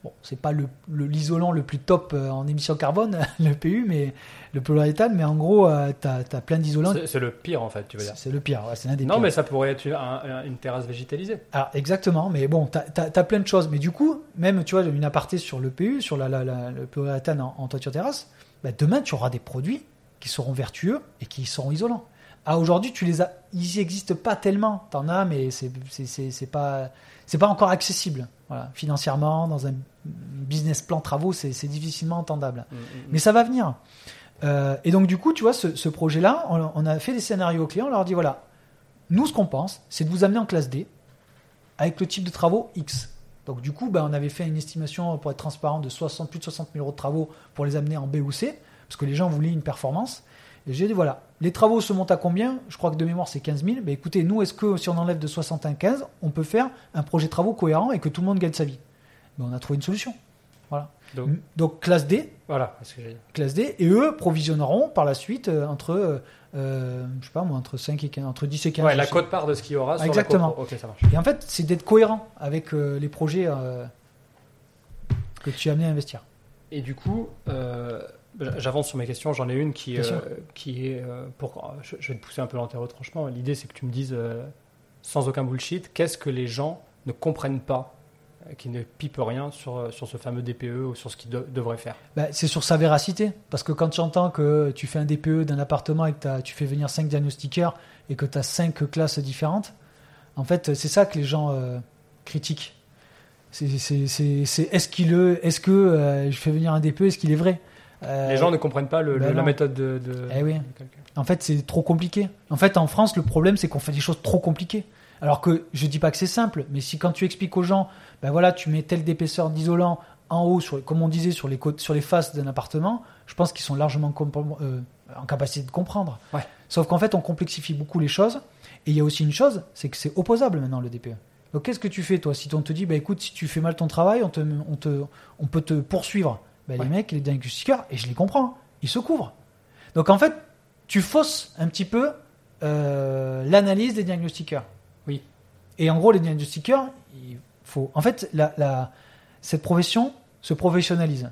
bon, c'est pas le, le- l'isolant le plus top euh, en émission carbone, le PU, mais le polyuréthane, mais en gros, tu as, plein d'isolants. C'est le pire en fait, tu veux dire. C'est le pire, ouais, c'est l'un des Non, pires. mais ça pourrait être une, un- un- une terrasse végétalisée. Alors, exactement, mais bon, tu as, plein de choses. Mais du coup, même, tu vois, une aparté sur le PU, sur la, la- la- le polyuréthane en, en toiture terrasse, bah, demain, tu auras des produits qui seront vertueux et qui seront isolants. Ah, aujourd'hui, tu les as, ils n'existent pas tellement. T'en as, mais c'est pas, c'est pas encore accessible. Voilà. Financièrement, dans un business plan travaux, c'est difficilement entendable. Mm, mm, Mais ça va venir. Euh, et donc, du coup, tu vois, ce, ce projet-là, on, on a fait des scénarios aux clients, on leur dit voilà, nous, ce qu'on pense, c'est de vous amener en classe D avec le type de travaux X. Donc, du coup, ben, on avait fait une estimation, pour être transparent, de 60, plus de 60 000 euros de travaux pour les amener en B ou C, parce que les gens voulaient une performance. Et j'ai dit voilà, les travaux se montent à combien? Je crois que de mémoire, c'est 15 000. Ben, écoutez, nous, est-ce que si on enlève de 60 à 15, on peut faire un projet de travaux cohérent et que tout le monde gagne sa vie? Ben, On a trouvé une solution. Voilà. Donc, Donc, classe D, voilà, c'est ce que j'ai dit. classe D, et eux provisionneront par la suite euh, entre, euh, euh, je sais pas moi, entre 5 et 15, entre 10 et 15. Ouais, la sais. Ah, cote-part de ce qu'il y aura sur Exactement. la copro. Ok, ça marche. Et en fait, c'est d'être cohérent avec euh, les projets euh, que tu as amené à investir. Et du coup, euh, j'avance sur mes questions. J'en ai une qui, euh, qui est. euh, pour, je, je vais te pousser un peu l'enterre-retranchement. L'idée, c'est que tu me dises, euh, sans aucun bullshit, qu'est-ce que les gens ne comprennent pas, qui ne pipent rien sur, sur ce fameux DPE ou sur ce qu'ils de- devraient faire? Bah, c'est sur sa véracité. Parce que quand tu entends que tu fais un DPE d'un appartement et que tu fais venir 5 diagnostiqueurs et que tu as 5 classes différentes, en fait, c'est ça que les gens critiquent. C'est c'est- c'est est-ce qu'il le- est-ce que je fais venir un DPE, est-ce qu'il est vrai? Les gens ne comprennent pas le- le- la méthode de, de- Eh oui. de. En fait, c'est trop compliqué. En fait, en France, le problème, c'est qu'on fait des choses trop compliquées. Alors que je dis pas que c'est simple, mais si quand tu expliques aux gens, ben voilà, tu mets telle d'épaisseur d'isolant en haut, sur, comme on disait, sur les, côtes, sur les faces d'un appartement, je pense qu'ils sont largement euh, en capacité de comprendre. Ouais. Sauf qu'en fait, on complexifie beaucoup les choses. Et il y a aussi une chose, c'est que c'est opposable maintenant le DPE. Donc qu'est-ce que tu fais toi Si on te dit, bah écoute, si tu fais mal ton travail, on, te, on, te, on peut te poursuivre. Ben, Ouais. Les mecs, les diagnostiqueurs, et je les comprends, ils se couvrent. Donc en fait, tu fausses un petit peu euh, l'analyse des diagnostiqueurs. Oui. Et en gros, les diagnostiqueurs, il faut. En fait, la, la- cette profession se professionnalise.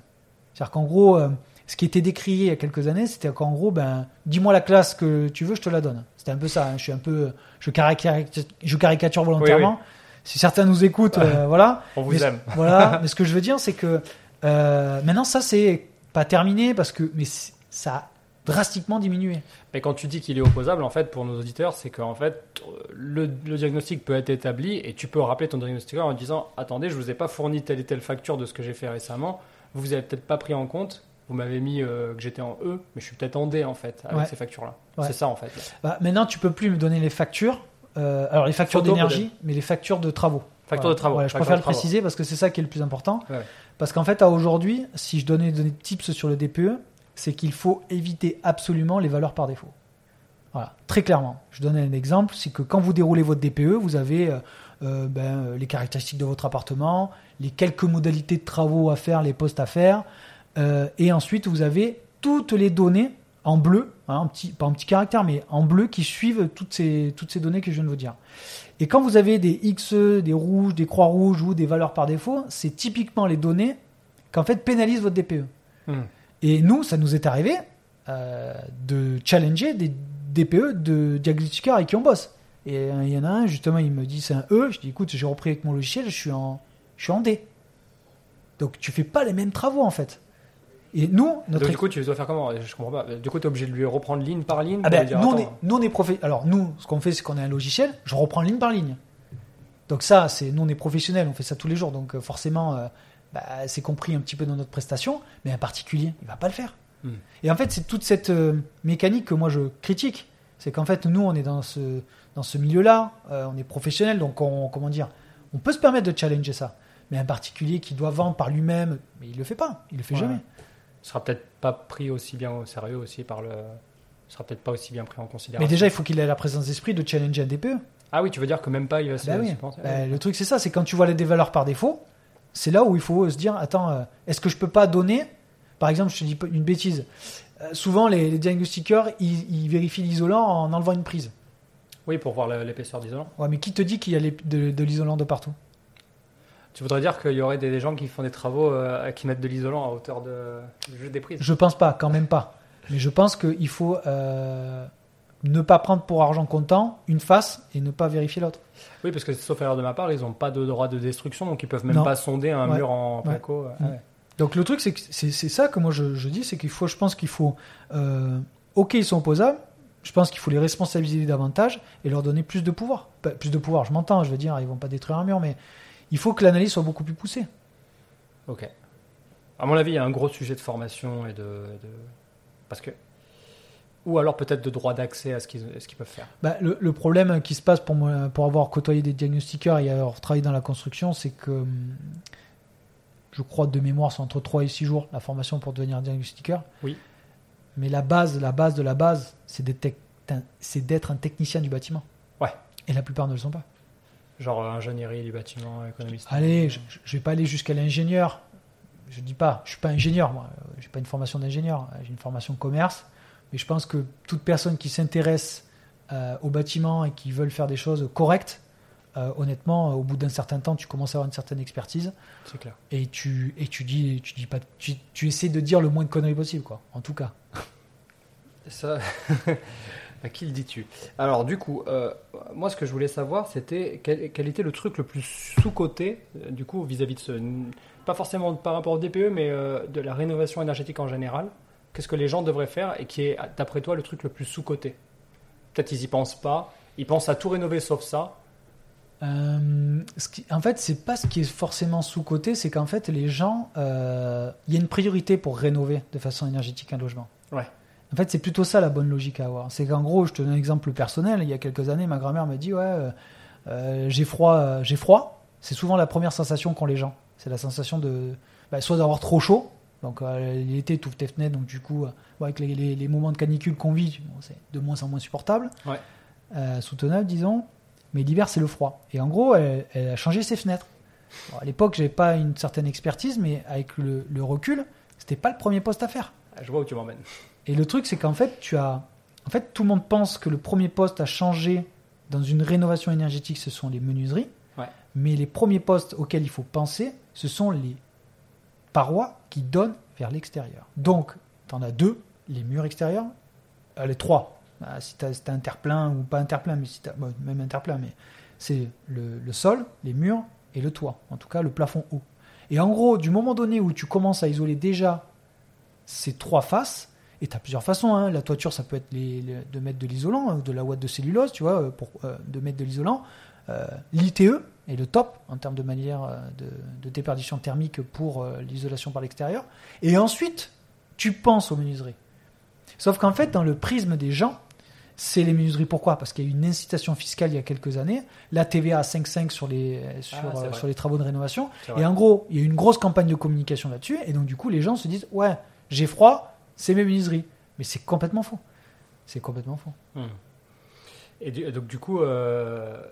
C'est-à-dire qu'en gros, euh, ce qui était décrié il y a quelques années, c'était qu'en gros, ben, dis-moi la classe que tu veux, je te la donne. C'était un peu ça. hein. Je suis un peu, je caricature, je caricature volontairement. Si certains nous écoutent, euh, voilà. On vous Mais- aime. Voilà. mais ce que je veux dire, c'est que euh, maintenant, ça, c'est pas terminé parce que, mais ça a drastiquement diminué. Mais quand tu dis qu'il est opposable, en fait, pour nos auditeurs, c'est qu'en fait, le, le diagnostic peut être établi et tu peux rappeler ton diagnostiqueur en disant Attendez, je vous ai pas fourni telle et telle facture de ce que j'ai fait récemment. Vous vous avez peut-être pas pris en compte. Vous m'avez mis euh, que j'étais en E, mais je suis peut-être en D en fait avec Ouais. ces factures-là. Ouais. C'est ça en fait. Bah, maintenant, tu peux plus me donner les factures. Euh, alors, les factures d'énergie, mais les factures de travaux. Facture Voilà. de travaux. Voilà, je préfère le préciser parce que c'est ça qui est le plus important. Ouais. Parce qu'en fait, à aujourd'hui, si je donnais des tips sur le DPE, c'est qu'il faut éviter absolument les valeurs par défaut. Voilà, très clairement. Je donne un exemple, c'est que quand vous déroulez votre DPE, vous avez euh, euh, ben, euh, les caractéristiques de votre appartement, les quelques modalités de travaux à faire, les postes à faire, et ensuite vous avez toutes les données en bleu, hein, en petit, pas en petit caractère, mais en bleu qui suivent toutes ces, toutes ces données que je viens de vous dire. Et quand vous avez des X, des rouges, des croix rouges ou des valeurs par défaut, c'est typiquement les données qu'en fait pénalisent votre DPE. Hmm. Et nous, ça nous est arrivé euh, de challenger des DPE de diagnostiqueurs avec qui on bosse. Et euh, il y en a un, justement, il me dit c'est un E. Je dis écoute, j'ai repris avec mon logiciel, je suis en, je suis en D. Donc tu fais pas les mêmes travaux en fait. Et nous, notre Donc, du coup, tu dois faire comment? Je comprends pas. Du coup, tu es obligé de lui reprendre ligne par ligne. ah ben, dire, nous, on est, nous, on est profe- Alors, nous, ce qu'on fait, c'est qu'on a un logiciel, je reprends ligne par ligne. Donc, ça, c'est nous, on est professionnels, on fait ça tous les jours. Donc, euh, forcément, euh, bah, c'est compris un petit peu dans notre prestation, mais un particulier, il va pas le faire. Hmm. Et en fait, c'est toute cette euh, mécanique que moi, je critique. C'est qu'en fait, nous, on est dans ce, dans ce milieu-là, euh, on est professionnel, donc on, comment dire, on peut se permettre de challenger ça. Mais un particulier qui doit vendre par lui-même, mais il le fait pas, il le fait Ouais. jamais. Sera peut-être pas pris aussi bien au sérieux aussi par le. sera peut-être pas aussi bien pris en considération. Mais déjà, il faut qu'il ait la présence d'esprit de challenger un DPE. Ah oui, tu veux dire que même pas il va se. Bah oui. se penser- Bah, le truc, c'est ça, c'est quand tu vois les- des valeurs par défaut, c'est là où il faut se dire, attends, euh, est-ce que je peux pas donner, par exemple, je te dis une bêtise, euh, souvent les, les diagnostiqueurs, ils, ils vérifient l'isolant en enlevant une prise. Oui, pour voir l'épaisseur d'isolant. Ouais, mais qui te dit qu'il y a de l'isolant de partout? Tu voudrais dire qu'il y aurait des, gens qui font des travaux euh, qui mettent de l'isolant à hauteur de juste des prises? Je pense pas, quand même pas. Mais je pense qu'il faut euh, ne pas prendre pour argent comptant une face et ne pas vérifier l'autre. Oui, parce que sauf erreur de ma part, ils n'ont pas de droit de destruction, donc ils peuvent même Non. pas sonder un Ouais. mur en Ouais. placo. Ah Mm. ouais. Donc le truc, c'est ça que moi je, je dis, c'est qu'il faut, je pense qu'il faut, euh, ok, ils sont opposables, je pense qu'il faut les responsabiliser davantage et leur donner plus de pouvoir. Pas- plus de pouvoir, je m'entends, je veux dire, ils vont pas détruire un mur, mais il faut que l'analyse soit beaucoup plus poussée. Ok. À mon avis, il y a un gros sujet de formation et de, de- parce que ou alors peut-être de droit d'accès à ce qu'ils qu'ils peuvent faire. Bah, le, le problème qui se passe pour moi, pour avoir côtoyé des diagnostiqueurs et avoir travaillé dans la construction, c'est que hum, je crois de mémoire, c'est entre 3 et 6 jours la formation pour devenir diagnostiqueur. Oui. Mais la base, la base de la base, c'est d'être tec- c'est d'être un technicien du bâtiment. Ouais. Et la plupart ne le sont pas. Genre ingénierie du bâtiment, économiste. Allez, je, je vais pas aller jusqu'à l'ingénieur. Je dis pas, je suis pas ingénieur, moi. Euh, J'ai pas une formation d'ingénieur. Euh, J'ai une formation commerce. Mais je pense que toute personne qui s'intéresse euh, au bâtiment et qui veulent faire des choses correctes, euh, honnêtement, euh, au bout d'un certain temps, tu commences à avoir une certaine expertise C'est clair. et tu et tu dis, tu dis pas, tu, tu essaies de dire le moins de conneries possible, quoi. En tout cas. Ça, à qui le dis-tu? Alors, du coup, euh, moi, ce que je voulais savoir, c'était quel, quel était le truc le plus sous-coté, euh, du coup, vis-à-vis de ce. Pas forcément par rapport au DPE, mais euh, de la rénovation énergétique en général. Qu'est-ce que les gens devraient faire et qui est, d'après toi, le truc le plus sous-coté? Peut-être ils y pensent pas. Ils pensent à tout rénover sauf ça. Ce qui- en fait, c'est pas ce qui est forcément sous-côté, c'est qu'en fait, les gens, il y a une priorité pour rénover de façon énergétique un logement. Ouais. En fait, c'est plutôt ça la bonne logique à avoir. C'est qu'en gros, je te donne un exemple personnel. Il y a quelques années, ma grand-mère m'a dit Ouais, euh, euh, j'ai froid, euh, j'ai froid. C'est souvent la première sensation qu'ont les gens. C'est la sensation de bah, soit d'avoir trop chaud. Donc, euh, l'été, tu ouvres tes fenêtres, donc du coup, bon, avec les, les- les moments de canicule qu'on vit, bon, c'est de moins en moins supportable. Ouais. Soutenable, disons. Mais l'hiver, c'est le froid. Et en gros, elle, elle a changé ses fenêtres. Bon, à l'époque, j'avais pas une certaine expertise, mais avec le, le recul, c'était pas le premier poste à faire. Ah, Je vois où tu m'emmènes. Et le truc, c'est qu'en fait, tu as. En fait, tout le monde pense que le premier poste à changer dans une rénovation énergétique, ce sont les menuiseries. Ouais. Mais les premiers postes auxquels il faut penser, ce sont les parois qui donnent vers l'extérieur. Donc, tu en as deux, les murs extérieurs, euh, les trois, Bah, si tu as, interplein ou pas interplein, mais si bon, même interplein, mais c'est le, le, sol, les murs et le toit. En tout cas, le plafond haut. Et en gros, du moment donné où tu commences à isoler déjà ces trois faces, et tu as plusieurs façons. Hein. La toiture, ça peut être les, de mettre de l'isolant, hein, de la ouate de cellulose, tu vois, pour, euh, de mettre de l'isolant. Euh, L'ITE est le top en termes de manière euh, de, de déperdition thermique pour l'isolation par l'extérieur. Et ensuite, tu penses aux menuiseries. Sauf qu'en fait, dans le prisme des gens, c'est les menuiseries. Pourquoi? Parce qu'il y a eu une incitation fiscale il y a quelques années, la TVA à 5,5 sur les, sur, ah, sur les travaux de rénovation. Et en gros, il y a eu une grosse campagne de communication là-dessus. Et donc, du coup, les gens se disent Ouais, j'ai froid, c'est mes menuiseries. Mais c'est complètement faux. C'est complètement faux. Hmm. Et donc, du coup, euh,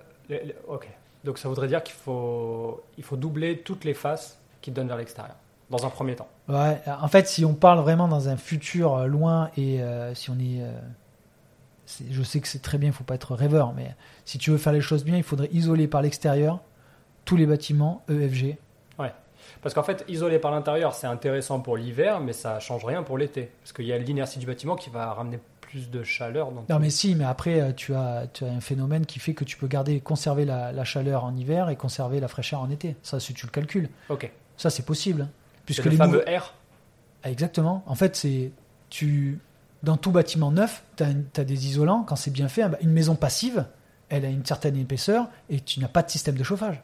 ok. Donc, ça voudrait dire qu'il faut, il faut doubler toutes les faces qui donnent vers l'extérieur, dans un premier temps. Ouais, en fait, si on parle vraiment dans un futur euh, loin et euh, si on est, Je sais que c'est très bien, il ne faut pas être rêveur, mais si tu veux faire les choses bien, il faudrait isoler par l'extérieur tous les bâtiments EFG parce qu'en fait, isoler par l'intérieur, c'est intéressant pour l'hiver, mais ça change rien pour l'été. Parce qu'il y a l'inertie du bâtiment qui va ramener plus de chaleur. non, mais si, mais après, euh, tu as, tu as un phénomène qui fait que tu peux garder, conserver la, chaleur en hiver et conserver la fraîcheur en été. Ça, si tu le calcules. Ok. Ça, c'est possible. Hein. Puisque le fameux R ah, Exactement. En fait, c'est. Tu, dans tout bâtiment neuf, tu as, des isolants. Quand c'est bien fait, une maison passive, elle a une certaine épaisseur et tu n'as pas de système de chauffage.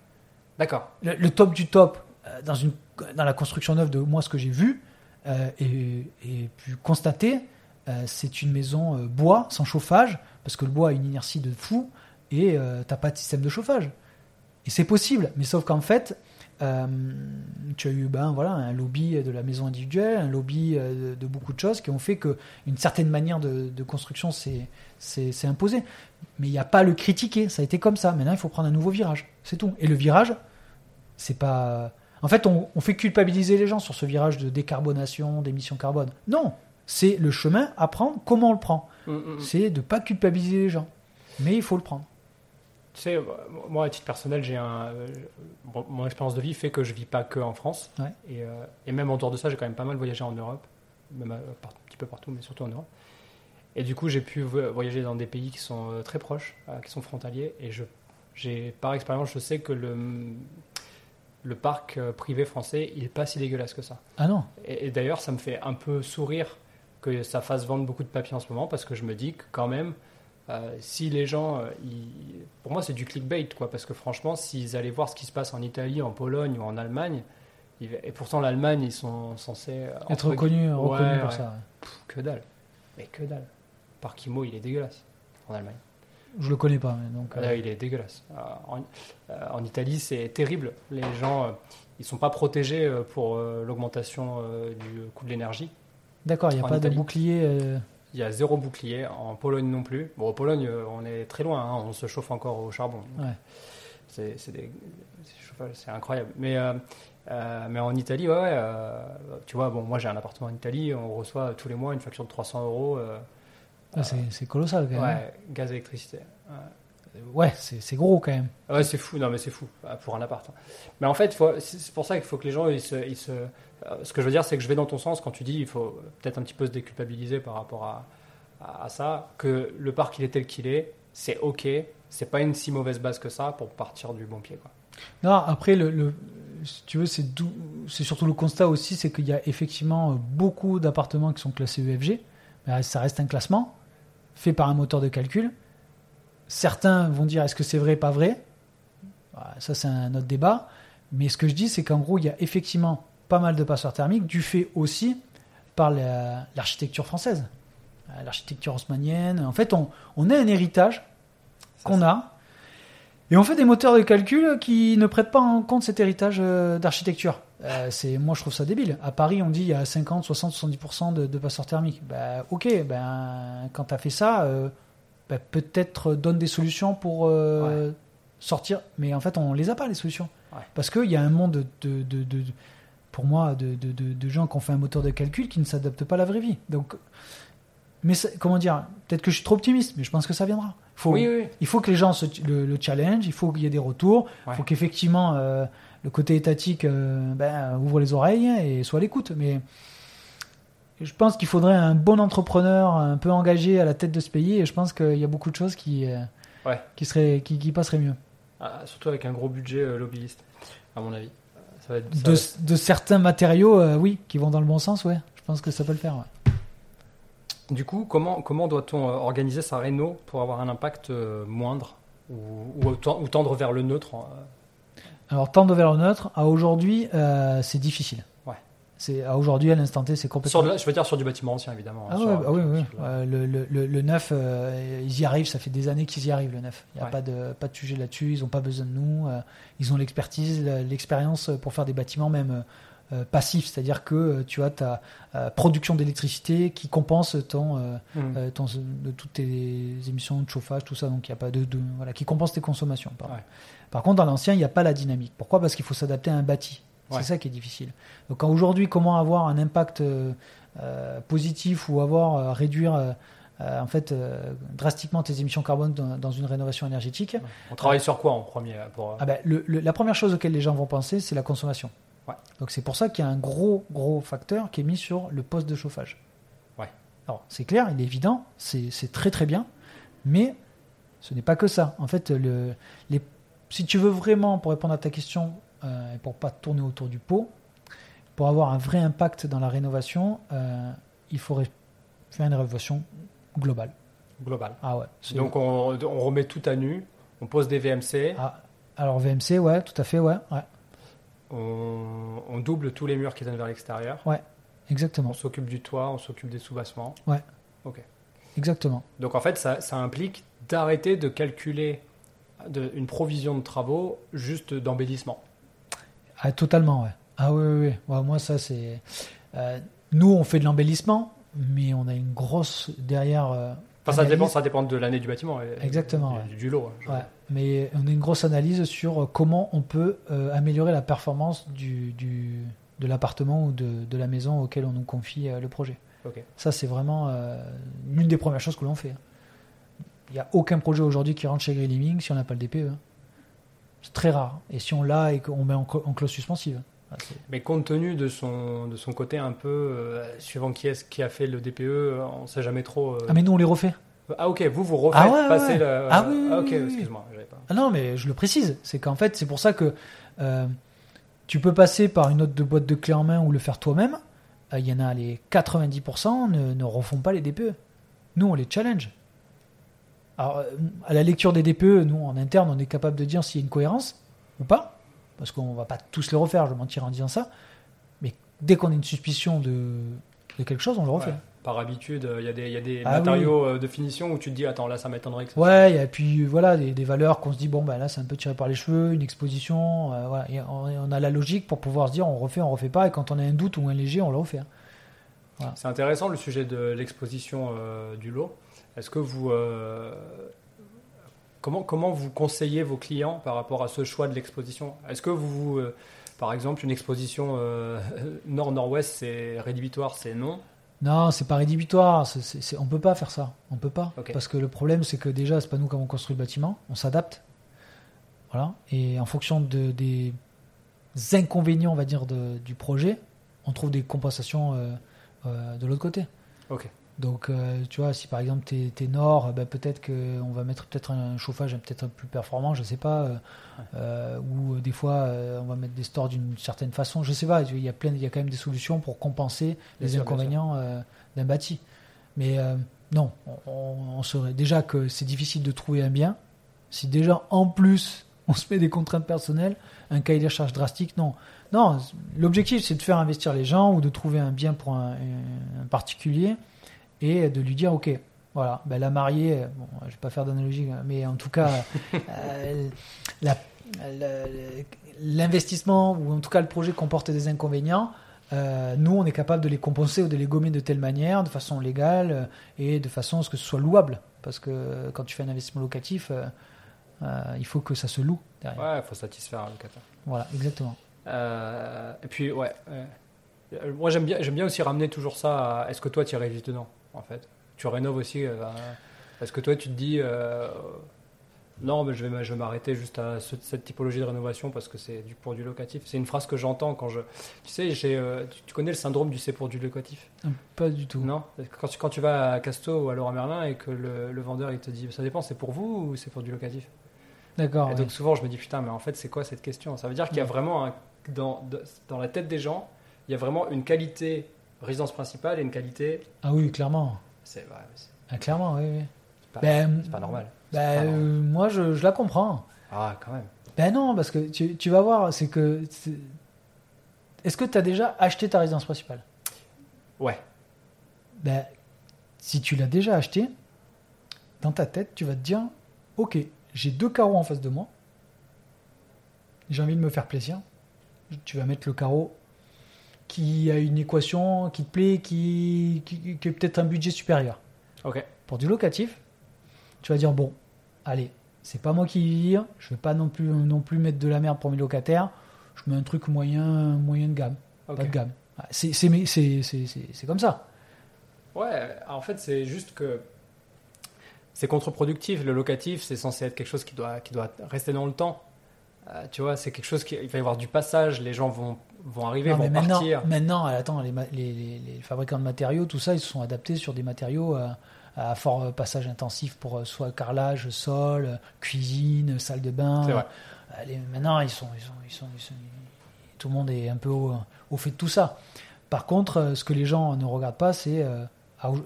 D'accord. le, top du top, dans, une, dans la construction neuve de moi, ce que j'ai vu euh, et, pu constater, euh, c'est une maison bois sans chauffage, parce que le bois a une inertie de fou et t'as pas de système de chauffage. Et c'est possible, mais sauf qu'en fait, tu as eu ben, voilà, un lobby de la maison individuelle, un lobby de, beaucoup de choses qui ont fait qu'une certaine manière de, de construction s'est imposée. Mais il n'y a pas à le critiquer, ça a été comme ça. Maintenant, il faut prendre un nouveau virage, c'est tout. Et le virage, c'est pas en fait, on, fait culpabiliser les gens sur ce virage de décarbonation, d'émissions carbone. Non, c'est le chemin à prendre, comment on le prend. Mm, mm, mm. C'est de ne pas culpabiliser les gens. Mais il faut le prendre. Tu sais, moi, à titre personnel, j'ai un, euh, mon expérience de vie fait que je vis pas que en France. Et, euh, et, même en dehors de ça, j'ai quand même pas mal voyagé en Europe, même un petit peu partout, mais surtout en Europe. Et du coup, j'ai pu voyager dans des pays qui sont euh, très proches, qui sont frontaliers. Et je, j'ai, par expérience, je sais que le, le parc euh, privé français, il n'est pas si dégueulasse que ça. Ah non Et, d'ailleurs, ça me fait un peu sourire que ça fasse vendre beaucoup de papiers en ce moment, parce que je me dis que quand même, euh, si les gens, euh, pour moi c'est du clickbait, quoi, parce que franchement, s'ils allaient voir ce qui se passe en Italie, en Pologne ou en Allemagne, et pourtant l'Allemagne, ils sont censés être reconnus, pour ça. que dalle, mais que dalle. Parc Imo, il est dégueulasse en Allemagne. Je le connais pas. donc, euh. il est dégueulasse. Euh, euh, en, Italie, c'est terrible. Les gens, ils sont pas protégés pour l'augmentation du coût de l'énergie. D'accord, il n'y a pas de bouclier. Il y a zéro bouclier. En Pologne non plus. Bon, en Pologne, on est très loin. Hein. on se chauffe encore au charbon. C'est incroyable. Mais, mais en Italie, ouais, tu vois, bon, moi j'ai un appartement en Italie. On reçoit tous les mois une facture de 300 euros ah, c'est colossal quand même. Ouais, gaz, électricité. Ouais, c'est gros quand même. Ouais, c'est fou, non mais c'est fou ah, pour un appart. Hein. Mais en fait, c'est pour ça qu'il faut que les gens, ils se, ils se, euh, ce que je veux dire, c'est que je vais dans ton sens quand tu dis il faut peut-être un petit peu se déculpabiliser par rapport à, à, ça, que le parc il est tel qu'il est, c'est ok, c'est pas une si mauvaise base que ça pour partir du bon pied. Quoi. Non, après, le, le si tu veux, c'est surtout le constat aussi, c'est qu'il y a effectivement beaucoup d'appartements qui sont classés EFG, mais ça reste un classement fait par un moteur de calcul. Certains vont dire est-ce que c'est vrai, pas vrai? Ça, c'est un autre débat. Mais ce que je dis, c'est qu'en gros, il y a effectivement pas mal de passoires thermiques, du fait aussi par l'architecture française, l'architecture haussmannienne. En fait, on, on a un héritage qu'on a. Et on fait des moteurs de calcul qui ne prêtent pas en compte cet héritage euh, d'architecture. Euh, c'est moi je trouve ça débile. À Paris, on dit il y a 50, 60, 70% de, de passeurs thermiques. Bah, ok, ben quand tu as fait ça, euh, bah, peut-être donne des solutions pour euh, sortir. Mais en fait, on les a pas les solutions. Parce qu'il y a un monde de, de, pour moi, de, gens qui ont fait un moteur de calcul qui ne s'adaptent pas à la vraie vie. Donc, mais comment dire Peut-être que je suis trop optimiste, mais je pense que ça viendra. Faut, Il faut que les gens se, le, challenge, il faut qu'il y ait des retours, il faut qu'effectivement le côté étatique euh, ben, ouvre les oreilles et soit à l'écoute. Mais je pense qu'il faudrait un bon entrepreneur un peu engagé à la tête de ce pays et je pense qu'il y a beaucoup de choses qui, euh, Ouais. qui, seraient, qui, qui passeraient mieux. Ah, surtout avec un gros budget euh, lobbyiste, à mon avis. Ça va être, ça De, va être- de certains matériaux, euh, oui, qui vont dans le bon sens, ouais. Je pense que ça peut le faire. ouais. Du coup, comment, comment doit-on organiser sa réno pour avoir un impact moindre ou, tendre vers le neutre Alors, tendre vers le neutre, à aujourd'hui, euh, c'est difficile. Ouais. C'est, à aujourd'hui, à l'instant T, c'est complètement. sur Je veux dire sur du bâtiment ancien, évidemment. hein, Ah sur- ouais, bah oui, oui. Euh, le, le, neuf, euh, ils y arrivent, ça fait des années qu'ils y arrivent, le neuf. Il n'y a Ouais. pas, de, pas de sujet là-dessus, ils n'ont pas besoin de nous. ils ont l'expertise, l'expérience pour faire des bâtiments même passifs, c'est-à-dire que tu as ta euh, production d'électricité qui compense ton, euh, ton- de toutes tes émissions de chauffage, tout ça, donc il n'y a pas de, de- voilà, qui compense tes consommations. Ouais. Par contre, dans l'ancien, il n'y a pas la dynamique. Pourquoi? Parce qu'il faut s'adapter à un bâti. Ouais. C'est ça qui est difficile. Donc aujourd'hui, comment avoir un impact euh, euh, positif ou avoir euh, réduire euh, en fait drastiquement tes émissions carbone dans, dans une rénovation énergétique? On travaille sur quoi en premier pour... ah ben, le- le- La première chose auquel les gens vont penser, c'est la consommation. Ouais. Donc c'est pour ça qu'il y a un gros gros facteur qui est mis sur le poste de chauffage. Ouais. Alors c'est clair, il est évident, c'est c'est très très bien, mais ce n'est pas que ça. En fait, le, les, si tu veux vraiment, pour répondre à ta question, euh, et pour pas tourner autour du pot, pour avoir un vrai impact dans la rénovation, euh, il faudrait faire une rénovation globale. global. Ah ouais. Donc on, on remet tout à nu, on pose des VMC, Ah, alors VMC, ouais, tout à fait, ouais, ouais, on, on double tous les murs qui donnent vers l'extérieur, exactement, on s'occupe du toit, on s'occupe des sous-bassements. exactement. Donc en fait, ça, ça implique d'arrêter de calculer de- une provision de travaux juste d'embellissement. Ah, totalement, ouais. Ah oui, oui, oui. Ouais, moi, ça, c'est. euh, nous, on fait de l'embellissement, mais on a une grosse derrière. euh, Enfin, ça dépend, ça dépend de l'année du bâtiment. et- Exactement, Du, du lot. hein. Ouais, mais on a une grosse analyse sur euh, comment on peut euh, améliorer la performance du, du- de l'appartement ou de, de la maison auquel on nous confie le projet. Ok. Ça, c'est vraiment l'une des premières choses que l'on fait. hein. Il n'y a aucun projet aujourd'hui qui rentre chez Green Living si on n'a pas le DPE. hein. C'est très rare. Et si on l'a et qu'on met en, cla- en clause suspensive. ah, Mais compte tenu de son, de son côté un peu, euh, suivant qui est-ce qui a fait le DPE, euh, on sait jamais trop. euh. Ah, mais nous, on les refait. Ah, ok, vous vous refaites Ah ouais, ouais, passer ouais. le. Ah oui, oui, ok, oui, oui. excuse-moi. pas- Ah non, mais je le précise. C'est qu'en fait, c'est pour ça que euh, tu peux passer par une autre de boîte de clés en main ou le faire toi-même. Il y en a les 90% ne, ne refont pas les DPE. Nous, on les challenge. Alors, euh, à la lecture des DPE, nous, en interne, on est capable de dire s'il y a une cohérence ou pas. Parce qu'on va pas tous les refaire, je mentirais en disant ça. Mais dès qu'on a une suspicion de, de quelque chose, on le refait. Ouais. Par habitude, il y a des, y a des Ah matériaux euh, de finition où tu te dis, attends, là, ça m'étonnerait que ça Ouais, et puis voilà, des, des valeurs qu'on se dit, bon, ben là, c'est un peu tiré par les cheveux, une exposition. euh, voilà. Et on, on a la logique pour pouvoir se dire, on refait, on refait pas. Et quand on a un doute ou un léger, on le refait. C'est intéressant le sujet de l'exposition euh, du lot. Est-ce que vous. euh, comment, comment vous conseillez vos clients par rapport à ce choix de l'exposition? Est-ce que vous. euh, par exemple, une exposition euh, nord-nord-ouest, c'est rédhibitoire, c'est non? Non, c'est pas rédhibitoire. c'est- c'est- c'est- on peut pas faire ça. On peut pas. Parce que le problème, c'est que déjà, c'est pas nous qui avons construit le bâtiment. On s'adapte. Voilà. Et en fonction de, des inconvénients, on va dire, de- du projet, on trouve des compensations euh, euh, de l'autre côté. Ok. Donc, euh, tu vois, si par exemple tu es, nord, ben, peut-être qu'on va mettre peut-être un chauffage peut-être plus performant, je sais pas, euh, euh, ou des fois euh, on va mettre des stores d'une certaine façon, je sais pas. Il y a plein, il y a quand même des solutions pour compenser les bien inconvénients d'un bâti. Mais non, on, on serait déjà que c'est difficile de trouver un bien. Si déjà en plus on se met des contraintes personnelles, un cahier des charges drastique, non. Non, l'objectif c'est de faire investir les gens ou de trouver un bien pour un, un particulier et de lui dire ok voilà ben la mariée bon je vais pas faire d'analogie mais en tout cas euh, l'investissement ou en tout cas le projet comporte des inconvénients euh, nous on est capable de les compenser ou de les gommer de telle manière de façon légale euh, et de façon à ce que ce soit louable parce que quand tu fais un investissement locatif euh, il faut que ça se loue derrière Ouais, il faut satisfaire un locataire. voilà exactement et puis, ouais. Moi, j'aime bien, j'aime bien aussi ramener toujours ça à est-ce que toi, tu irais vivre dedans, en fait Tu rénoves aussi. euh, est-ce que toi, tu te dis. euh, Non, mais je vais, je vais m'arrêter juste à ce- cette typologie de rénovation parce que c'est du, pour du locatif. C'est une phrase que j'entends quand je. Tu sais, j'ai, euh, tu, tu connais le syndrome du c'est pour du locatif? Pas du tout. Non? Quand tu, quand tu vas à Casto ou à Laurent Merlin et que le, le vendeur il te dit ça dépend, c'est pour vous ou c'est pour du locatif? D'accord. Et donc souvent je me dis putain, mais en fait c'est quoi cette question? Ça veut dire qu'il y a vraiment un- dans, dans la tête des gens, il y a vraiment une qualité résidence principale et une qualité. Ah oui, clairement. C'est c'est Ah, clairement, oui. oui. pas, Ben, c'est pas normal. Ben, pas normal. euh, moi, je, je la comprends. Ah, quand même. Ben non, parce que tu, tu vas voir, c'est que. Est-ce que tu as déjà acheté ta résidence principale? Ouais. Ben, si tu l'as déjà acheté, dans ta tête, tu vas te dire Ok, j'ai deux carreaux en face de moi. J'ai envie de me faire plaisir. Tu vas mettre le carreau qui a une équation qui te plaît, qui, qui, qui est peut-être un budget supérieur. Ok. Pour du locatif, tu vas dire bon, allez, c'est pas moi qui vais je vais pas non plus, non plus mettre de la merde pour mes locataires, je mets un truc moyen, moyen de gamme, pas de gamme. Ah, c'est comme ça. Ouais, en fait, c'est juste que c'est contre-productif. Le locatif, c'est censé être quelque chose qui doit, qui doit rester dans le temps. Euh, tu vois, c'est quelque chose qui. Il va y avoir du passage, les gens vont, vont arriver, Non, vont mais maintenant, partir. maintenant, attends, les, ma- les- les- les fabricants de matériaux, tout ça, ils se sont adaptés sur des matériaux euh, à fort passage intensif pour euh, soit carrelage, sol, euh, cuisine, salle de bain. C'est vrai. Euh, maintenant, ils sont, ils sont, ils sont, ils sont- tout le monde est un peu au, au fait de tout ça. Par contre, euh, ce que les gens ne regardent pas, c'est euh,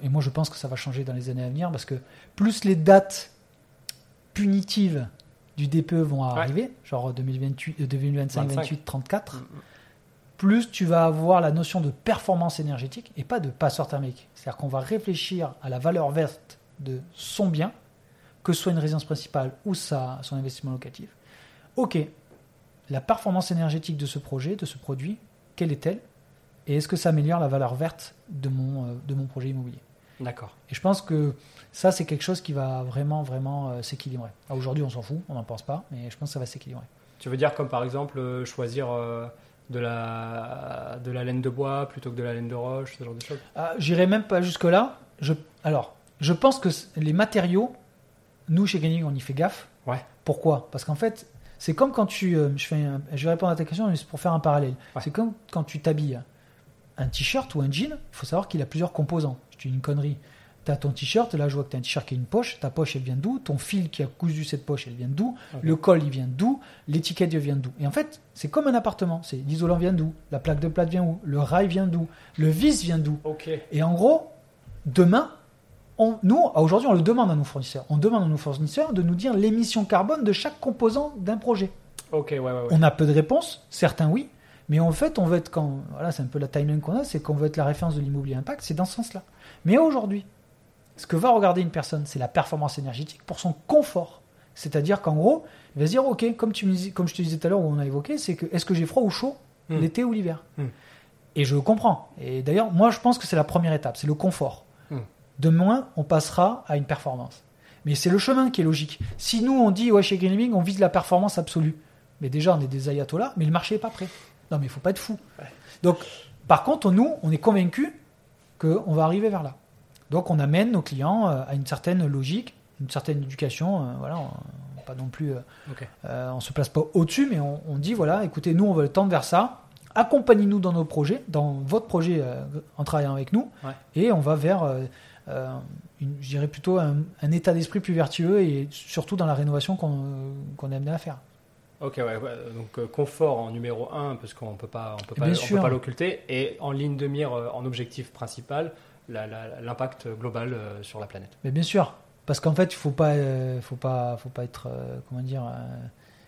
et moi je pense que ça va changer dans les années à venir parce que plus les dates punitives du DPE vont arriver, genre 2028, euh, 2025, 25. 28, 34, Mm, mm. plus tu vas avoir la notion de performance énergétique et pas de passeur thermique. C'est-à-dire qu'on va réfléchir à la valeur verte de son bien, que ce soit une résidence principale ou sa, son investissement locatif. Ok, la performance énergétique de ce projet, de ce produit, quelle est-elle? Et est-ce que ça améliore la valeur verte de mon, euh, de mon projet immobilier? D'accord. Et je pense que ça, c'est quelque chose qui va vraiment, vraiment euh, s'équilibrer. Ah, Aujourd'hui, on s'en fout, on n'en pense pas, mais je pense que ça va s'équilibrer. Tu veux dire comme par exemple euh, choisir euh, de, la, de la laine de bois plutôt que de la laine de roche, ce genre de choses? Ah, J'irai même pas jusque-là. Je, alors, je pense que les matériaux, nous, chez Greening, on y fait gaffe. Ouais. Pourquoi? Parce qu'en fait, c'est comme quand tu. je, fais un- je vais répondre à ta question, mais c'est pour faire un parallèle. Ouais. C'est comme quand tu t'habilles un t-shirt ou un jean, il faut savoir qu'il a plusieurs composants. Je dis une connerie. Tu as ton t-shirt, là je vois que tu as un t-shirt qui a une poche, ta poche elle vient d'où? Ton fil qui a cousu cette poche elle vient d'où? Le col il vient d'où? L'étiquette elle vient d'où? Et en fait, c'est comme un appartement. C'est l'isolant vient d'où? La plaque de plate vient où? Le rail vient d'où? Le vis vient d'où? Et en gros, demain, on, nous, aujourd'hui, on le demande à nos fournisseurs. On demande à nos fournisseurs de nous dire l'émission carbone de chaque composant d'un projet. Ok, ouais, ouais, ouais. On a peu de réponses, certains oui, mais en fait, on veut être quand, voilà, c'est un peu la timeline qu'on a, c'est qu'on veut être la référence de l'immobilier impact, c'est dans ce sens-là. Mais aujourd'hui, ce que va regarder une personne, c'est la performance énergétique pour son confort. C'est-à-dire qu'en gros, il va se dire, ok, comme, tu me dis- comme je te disais tout à l'heure, où on a évoqué, c'est que est-ce que j'ai froid ou chaud Hmm. l'été ou l'hiver Hmm. Et je comprends. Et d'ailleurs, moi, je pense que c'est la première étape, c'est le confort. Hmm. De moins, on passera à une performance. Mais c'est le chemin qui est logique. Si nous, on dit, ouais, chez Green Living, on vise la performance absolue. Mais déjà, on est des ayatollahs, mais le marché n'est pas prêt. Non, mais il faut pas être fou. Donc, par contre, nous, on est convaincus qu'on va arriver vers là. Donc, on amène nos clients euh, à une certaine logique, une certaine éducation. euh, voilà, on, pas non plus, euh, euh, on se place pas au-dessus, mais on, on dit voilà, écoutez, nous, on va le tendre vers ça. Accompagnez-nous dans nos projets, dans votre projet en travaillant avec nous, Ouais. et on va vers, une- je dirais plutôt un, un état d'esprit plus vertueux et surtout dans la rénovation qu'on qu'on est amené à faire. Ok, ouais, ouais. donc euh, confort en numéro 1, parce qu'on peut pas, on peut pas, on peut pas l'occulter, et en ligne de mire, euh, en objectif principal, l'impact global euh, sur la planète. Mais bien sûr, parce qu'en fait, il faut pas, faut pas, faut pas être, comment dire,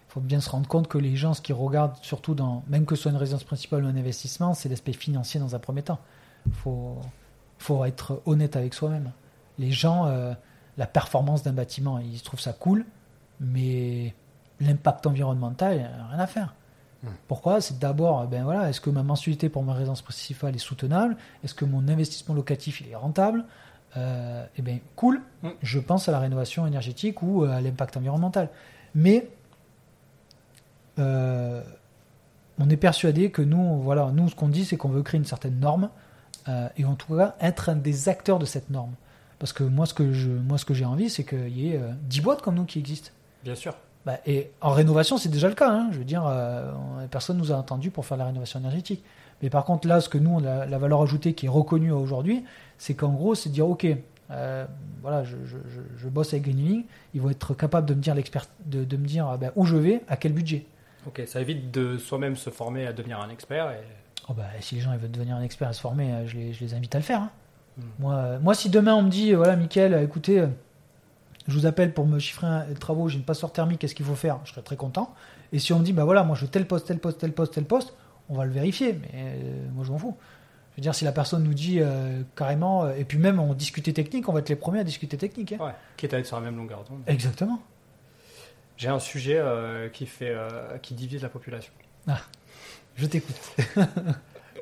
il faut bien se rendre compte que les gens, ce qu'ils regardent, surtout dans, même que ce soit une résidence principale ou un investissement, c'est l'aspect financier dans un premier temps. Faut, faut être honnête avec soi-même. Les gens, la performance d'un bâtiment, ils trouvent ça cool, mais l'impact environnemental, rien à faire. Hmm. Pourquoi? C'est d'abord, ben voilà, est-ce que ma mensualité pour ma résidence principale est soutenable? Est-ce que mon investissement locatif il est rentable? Euh, Eh bien, cool. Hmm. Je pense à la rénovation énergétique ou euh, à l'impact environnemental. Mais euh, on est persuadé que nous, voilà, nous, ce qu'on dit, c'est qu'on veut créer une certaine norme euh, et en tout cas être un des acteurs de cette norme. Parce que moi, ce que je, moi, ce que j'ai envie, c'est qu'il y ait euh, 10 boîtes comme nous qui existent. Bien sûr. Bah, et en rénovation, c'est déjà le cas. hein. Je veux dire, euh, on- personne nous a entendu pour faire la rénovation énergétique. Mais par contre, là, ce que nous, on a- la valeur ajoutée qui est reconnue aujourd'hui, c'est qu'en gros, c'est de dire, OK, euh, voilà, je, je- je- je bosse avec Green Living, ils vont être capables de me dire, de, de me dire ah ben, où je vais, à quel budget. Ok, ça évite de soi-même se former à devenir un expert. Et... Oh bah, si les gens ils veulent devenir un expert et se former, euh, je les, invite à le faire. hein. Hmm. Moi, euh, moi, si demain on me dit, voilà, Mickaël, écoutez, je vous appelle pour me chiffrer un travaux, j'ai une passoire thermique, qu'est-ce qu'il faut faire? Je serais très content. Et si on me dit, bah voilà, moi je veux tel poste, tel poste, tel poste, tel poste, on va le vérifier. Mais euh, moi je m'en fous. Je veux dire, si la personne nous dit euh, carrément, euh, et puis même on discutait technique, on va être les premiers à discuter technique. hein. Ouais, quitte à être sur la même longueur d'onde. Exactement. J'ai un sujet qui, fait, qui divise la population. Je t'écoute.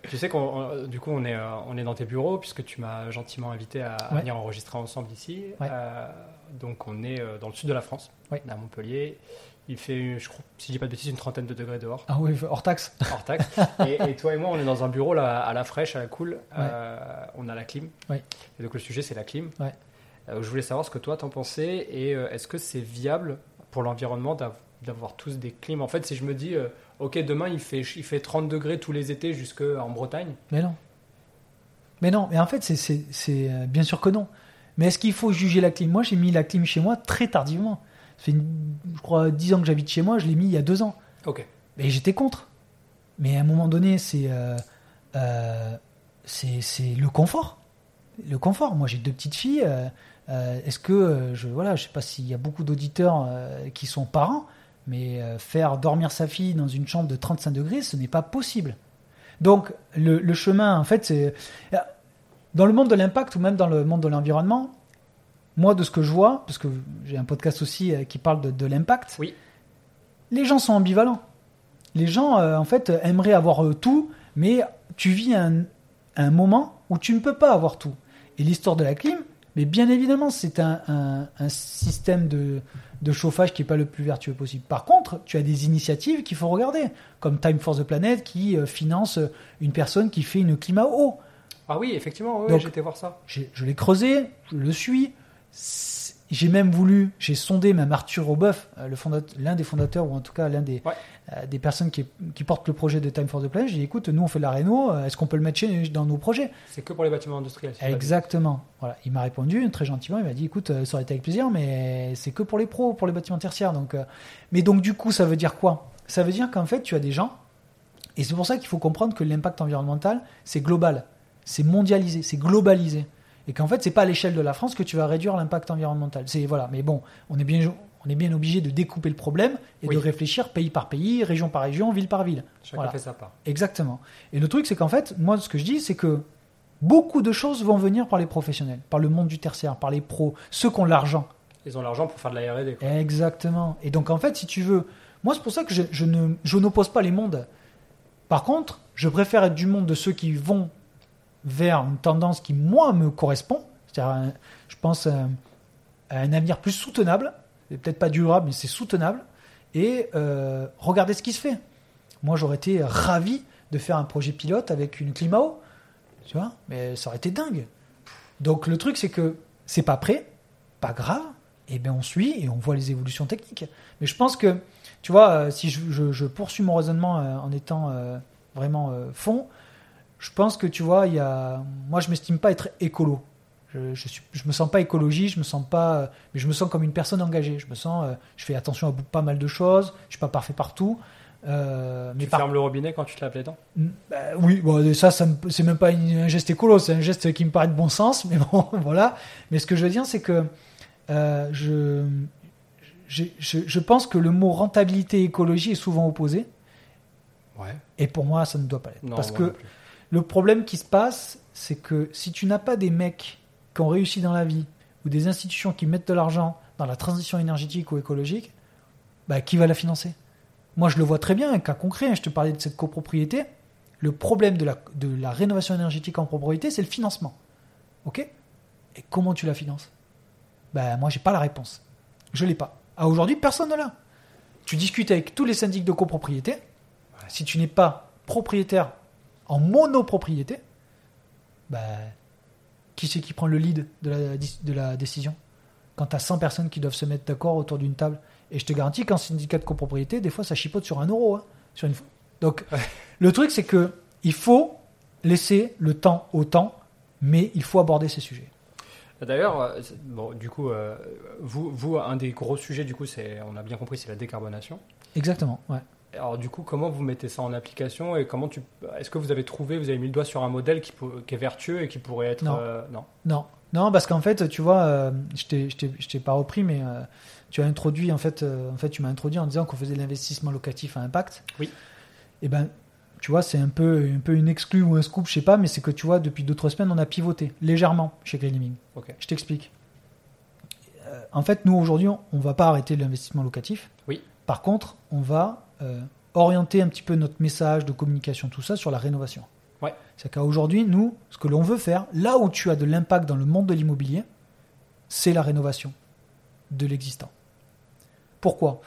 Tu sais qu'on, on- du coup, on est, on est dans tes bureaux puisque tu m'as gentiment invité à, à venir enregistrer ensemble ici. Ouais. Euh, donc, on est euh, dans le sud de la France, Ouais. à Montpellier. Il fait, je crois, si je dis pas de bêtises, une trentaine de degrés dehors, Ah oui, hors taxe. hors taxe. et, et toi et moi, on est dans un bureau là, à la fraîche, à la cool. Euh, on a la clim. Ouais. Et donc, le sujet, c'est la clim. Ouais. Euh, je voulais savoir ce que toi t'en pensais et euh, est-ce que c'est viable pour l'environnement d'av- d'avoir tous des clims? En fait, si je me dis, euh, ok, demain il fait, il fait 30 degrés tous les étés jusqu'en Bretagne, Mais non. Mais non, mais en fait, c'est- euh, bien sûr que non. Mais est-ce qu'il faut juger la clim? Moi, j'ai mis la clim chez moi très tardivement. Ça fait, une- je crois, 10 ans que j'habite chez moi, je l'ai mis il y a 2 ans. ok. Mais j'étais contre. Mais à un moment donné, c'est euh, euh, c'est le confort. Le confort. Moi, j'ai deux petites filles. euh, Est-ce que, je voilà, je sais pas s'il y a beaucoup d'auditeurs qui sont parents, mais faire dormir sa fille dans une chambre de 35 degrés, ce n'est pas possible. Donc, le, le chemin, en fait, c'est. Dans le monde de l'impact ou même dans le monde de l'environnement, moi, de ce que je vois, parce que j'ai un podcast aussi euh, qui parle de, de l'impact, Oui. les gens sont ambivalents. Les gens, euh, en fait, aimeraient avoir euh, tout, mais tu vis un, un moment où tu ne peux pas avoir tout. Et l'histoire de la clim, mais bien évidemment, c'est un, un- un système de, de chauffage qui n'est pas le plus vertueux possible. Par contre, tu as des initiatives qu'il faut regarder, comme Time for the Planet qui euh, finance une personne qui fait une climat eau. Ah oui, effectivement, oui, j'étais voir ça. Je l'ai creusé, je le suis. J'ai même voulu, j'ai sondé même Arthur Aubeuf, euh, l'un des fondateurs, ou en tout cas l'un des, Ouais. euh, des personnes qui, qui portent le projet de Time for the Planet. J'ai dit, écoute, nous on fait la réno, euh, est-ce qu'on peut le mettre dans nos projets? C'est que pour les bâtiments industriels. Exactement. Voilà. Il m'a répondu très gentiment, il m'a dit, écoute, ça aurait été avec plaisir, mais c'est que pour les pros, pour les bâtiments tertiaires. Donc, euh, Mais donc du coup, ça veut dire quoi? Ça veut dire qu'en fait, tu as des gens, et c'est pour ça qu'il faut comprendre que l'impact environnemental, c'est global, c'est mondialisé, c'est globalisé. Et qu'en fait, c'est pas à l'échelle de la France que tu vas réduire l'impact environnemental. C'est voilà, mais bon, on est bien, on est bien obligé de découper le problème et Oui. de réfléchir pays par pays, région par région, ville par ville. Chacun Voilà. fait sa part. Exactement. Et le truc, c'est qu'en fait, moi, ce que je dis, c'est que beaucoup de choses vont venir par les professionnels, par le monde du tertiaire, par les pros, ceux qui ont l'argent. Ils ont l'argent pour faire de la R&D. Exactement. Et donc, en fait, si tu veux, moi, c'est pour ça que je, je ne, je n'oppose pas les mondes. Par contre, je préfère être du monde de ceux qui vont vers une tendance qui, moi, me correspond. C'est-à-dire, un- je pense à, à un avenir plus soutenable. Peut-être pas durable, mais c'est soutenable. Et euh, regardez ce qui se fait. Moi, j'aurais été ravi de faire un projet pilote avec une Climao. Tu vois? Mais ça aurait été dingue. Donc, le truc, c'est que c'est pas prêt, pas grave. Et bien, on suit et on voit les évolutions techniques. Mais je pense que, tu vois, euh, si je, poursuis mon raisonnement euh, en étant euh, vraiment euh, fond, je pense que, tu vois, il y a... moi, je m'estime pas être écolo. Je, je, suis, je me sens pas écologie, je me sens pas, euh, mais je me sens comme une personne engagée. Je me sens, euh, je fais attention à pas mal de choses. Je suis pas parfait partout. Euh, mais Tu par fermes le robinet quand tu te laves les dents? Bah, oui, bon, ça, ça c'est même pas une- un geste écolo, c'est un geste qui me paraît de bon sens, mais bon, voilà. Mais ce que je veux dire, c'est que euh, je, je, je pense que le mot rentabilité et écologie est souvent opposé, Ouais. et pour moi, ça ne doit pas l'être. Parce que. Le problème qui se passe, c'est que si tu n'as pas des mecs qui ont réussi dans la vie, ou des institutions qui mettent de l'argent dans la transition énergétique ou écologique, bah, qui va la financer? Moi, je le vois très bien, un cas concret, hein, je te parlais de cette copropriété. Le problème de la, rénovation énergétique en propriété, c'est le financement. Ok? Et comment tu la finances? Ben, moi, j'ai pas la réponse. Je l'ai pas. À aujourd'hui, personne ne l'a. Tu discutes avec tous les syndics de copropriété. Si tu n'es pas propriétaire en monopropriété, ben, qui c'est qui prend le lead de la, de la décision? Quand tu as 100 personnes qui doivent se mettre d'accord autour d'une table Et je te garantis qu'en syndicat de copropriété, des fois, ça chipote sur un euro. hein, sur une... Donc, le truc, c'est que il faut laisser le temps au temps, mais il faut aborder ces sujets. D'ailleurs, euh, bon, du coup, euh, vous, vous, un des gros sujets, du coup, c'est, on a bien compris, c'est la décarbonation. Exactement, ouais. Alors, du coup, comment vous mettez ça en application et comment tu, est-ce que vous avez trouvé, vous avez mis le doigt sur un modèle qui, peut- qui est vertueux et qui pourrait être, Non. euh, non? Non, non, parce qu'en fait, tu vois, euh, je t'ai- je t'ai je t'ai pas repris, mais euh, tu as introduit, en fait, euh, en fait, tu m'as introduit en disant qu'on faisait de l'investissement locatif à impact. Oui. Et ben, tu vois, c'est un peu, un peu une exclue ou un scoop, je sais pas, mais c'est que tu vois, depuis deux trois semaines, on a pivoté légèrement chez Green Living. Ok. Je t'explique. En fait, nous aujourd'hui, on, on va pas arrêter l'investissement locatif. Oui. Par contre, on va euh, orienter un petit peu notre message de communication, tout ça, sur la rénovation. Ouais. C'est qu'aujourd'hui, nous, ce que l'on veut faire, là où tu as de l'impact dans le monde de l'immobilier, c'est la rénovation de l'existant. Pourquoi?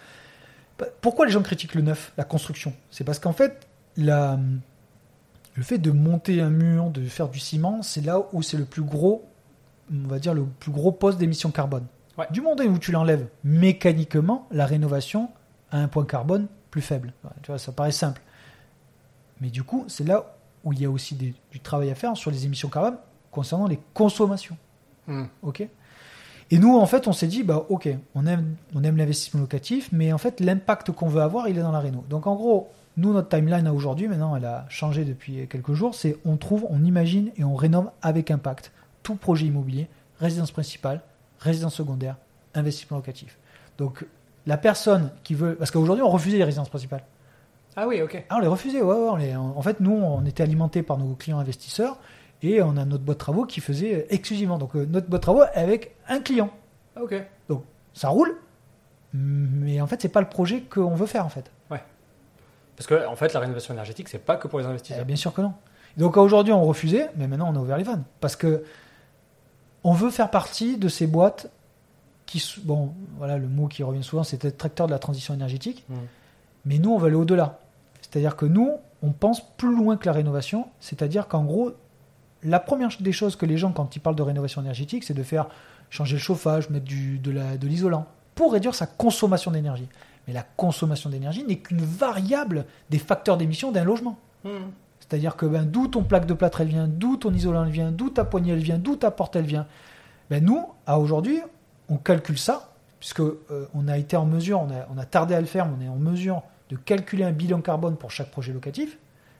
Bah, Pourquoi les gens critiquent le neuf, la construction? C'est parce qu'en fait, la, le fait de monter un mur, de faire du ciment, c'est là où c'est le plus gros, on va dire le plus gros poste d'émission carbone. Ouais. Du moment où tu l'enlèves mécaniquement, la rénovation a un point carbone plus faible. Tu vois, ça paraît simple. Mais du coup, c'est là où il y a aussi des- du travail à faire sur les émissions carbone concernant les consommations. Hmm. Ok. Et nous, en fait, on s'est dit, bah, ok, on aime, on aime l'investissement locatif, mais en fait, l'impact qu'on veut avoir, il est dans la réno. Donc, en gros, nous, notre timeline à aujourd'hui, maintenant, elle a changé depuis quelques jours, c'est on trouve, on imagine et on rénove avec impact tout projet immobilier, résidence principale, résidence secondaire, investissement locatif. Donc, la personne qui veut, parce qu'aujourd'hui, on refusait les résidences principales. Ah oui, ok. Ah, on les refusait, ouais, ouais, on les- en fait, nous, on était alimentés par nos clients investisseurs et on a notre boîte de travaux qui faisait exclusivement. Donc, euh, notre boîte de travaux avec un client. Ok. Ça roule, mais en fait, c'est pas le projet qu'on veut faire, en fait. Parce que, en fait, la rénovation énergétique, c'est pas que pour les Eh, investisseurs. bien sûr que non. Donc, aujourd'hui, on refusait, mais maintenant, on a ouvert les vannes. Parce que on veut faire partie de ces boîtes qui, bon, voilà, le mot qui revient souvent, c'est être tracteur de la transition énergétique. Hmm. Mais nous, on va aller au-delà. C'est-à-dire que nous, on pense plus loin que la rénovation. C'est-à-dire qu'en gros, la première des choses que les gens, quand ils parlent de rénovation énergétique, c'est de faire changer le chauffage, mettre du, de la- de l'isolant, pour réduire sa consommation d'énergie. Mais la consommation d'énergie n'est qu'une variable des facteurs d'émission d'un logement. Hmm. C'est-à-dire que ben, d'où ton plaque de plâtre elle vient, d'où ton isolant elle vient, d'où ta poignée elle vient, d'où ta porte elle vient. Ben, nous, à aujourd'hui, on calcule ça, puisque euh, on a été en mesure, on a, on a tardé à le faire, mais on est en mesure de calculer un bilan carbone pour chaque projet locatif.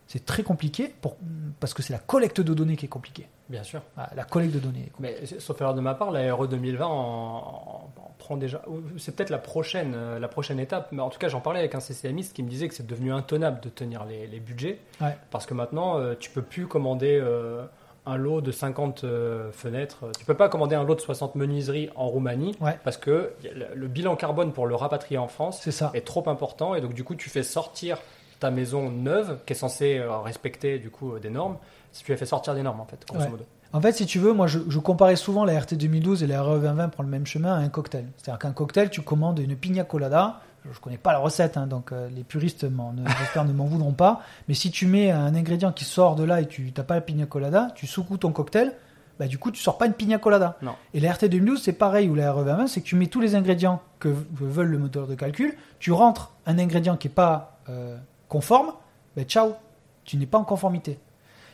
C'est très compliqué pour, parce que c'est la collecte de données qui est compliquée. Bien sûr. Ah, la collecte de données. Mais sauf erreur de ma part, la RE 2020 en, en- en prend déjà. C'est peut-être la prochaine, euh, la prochaine étape. Mais en tout cas, j'en parlais avec un CCMiste qui me disait que c'est devenu intenable de tenir les, les budgets. Ouais. Parce que maintenant, euh, tu peux plus commander euh, un lot de 50 euh, fenêtres. Tu peux pas commander un lot de 60 menuiseries en Roumanie. Ouais. Parce que le, bilan carbone pour le rapatrier en France C'est ça. est trop important. Et donc, du coup, tu fais sortir ta maison neuve, qui est censée euh, respecter du coup euh, des normes. Si tu les fais sortir des normes, en fait, grosso Ouais. modo. En fait, si tu veux, moi, je, je comparais souvent la RT 2012 et la RE 2020 pour le même chemin à un cocktail. C'est-à-dire qu'un cocktail, tu commandes une pina colada. Je connais pas la recette, hein, donc euh, les puristes, ne- j'espère, ne m'en voudront pas. Mais si tu mets un ingrédient qui sort de là et tu n'as pas la pina colada, tu secoues ton cocktail, bah, du coup, tu sors pas une pina colada. Non. Et la RT 2012, c'est pareil, ou la RE 2020, c'est que tu mets tous les ingrédients que, veulent le moteur de calcul, tu rentres un ingrédient qui n'est pas euh, conforme, ben ciao, tu n'es pas en conformité.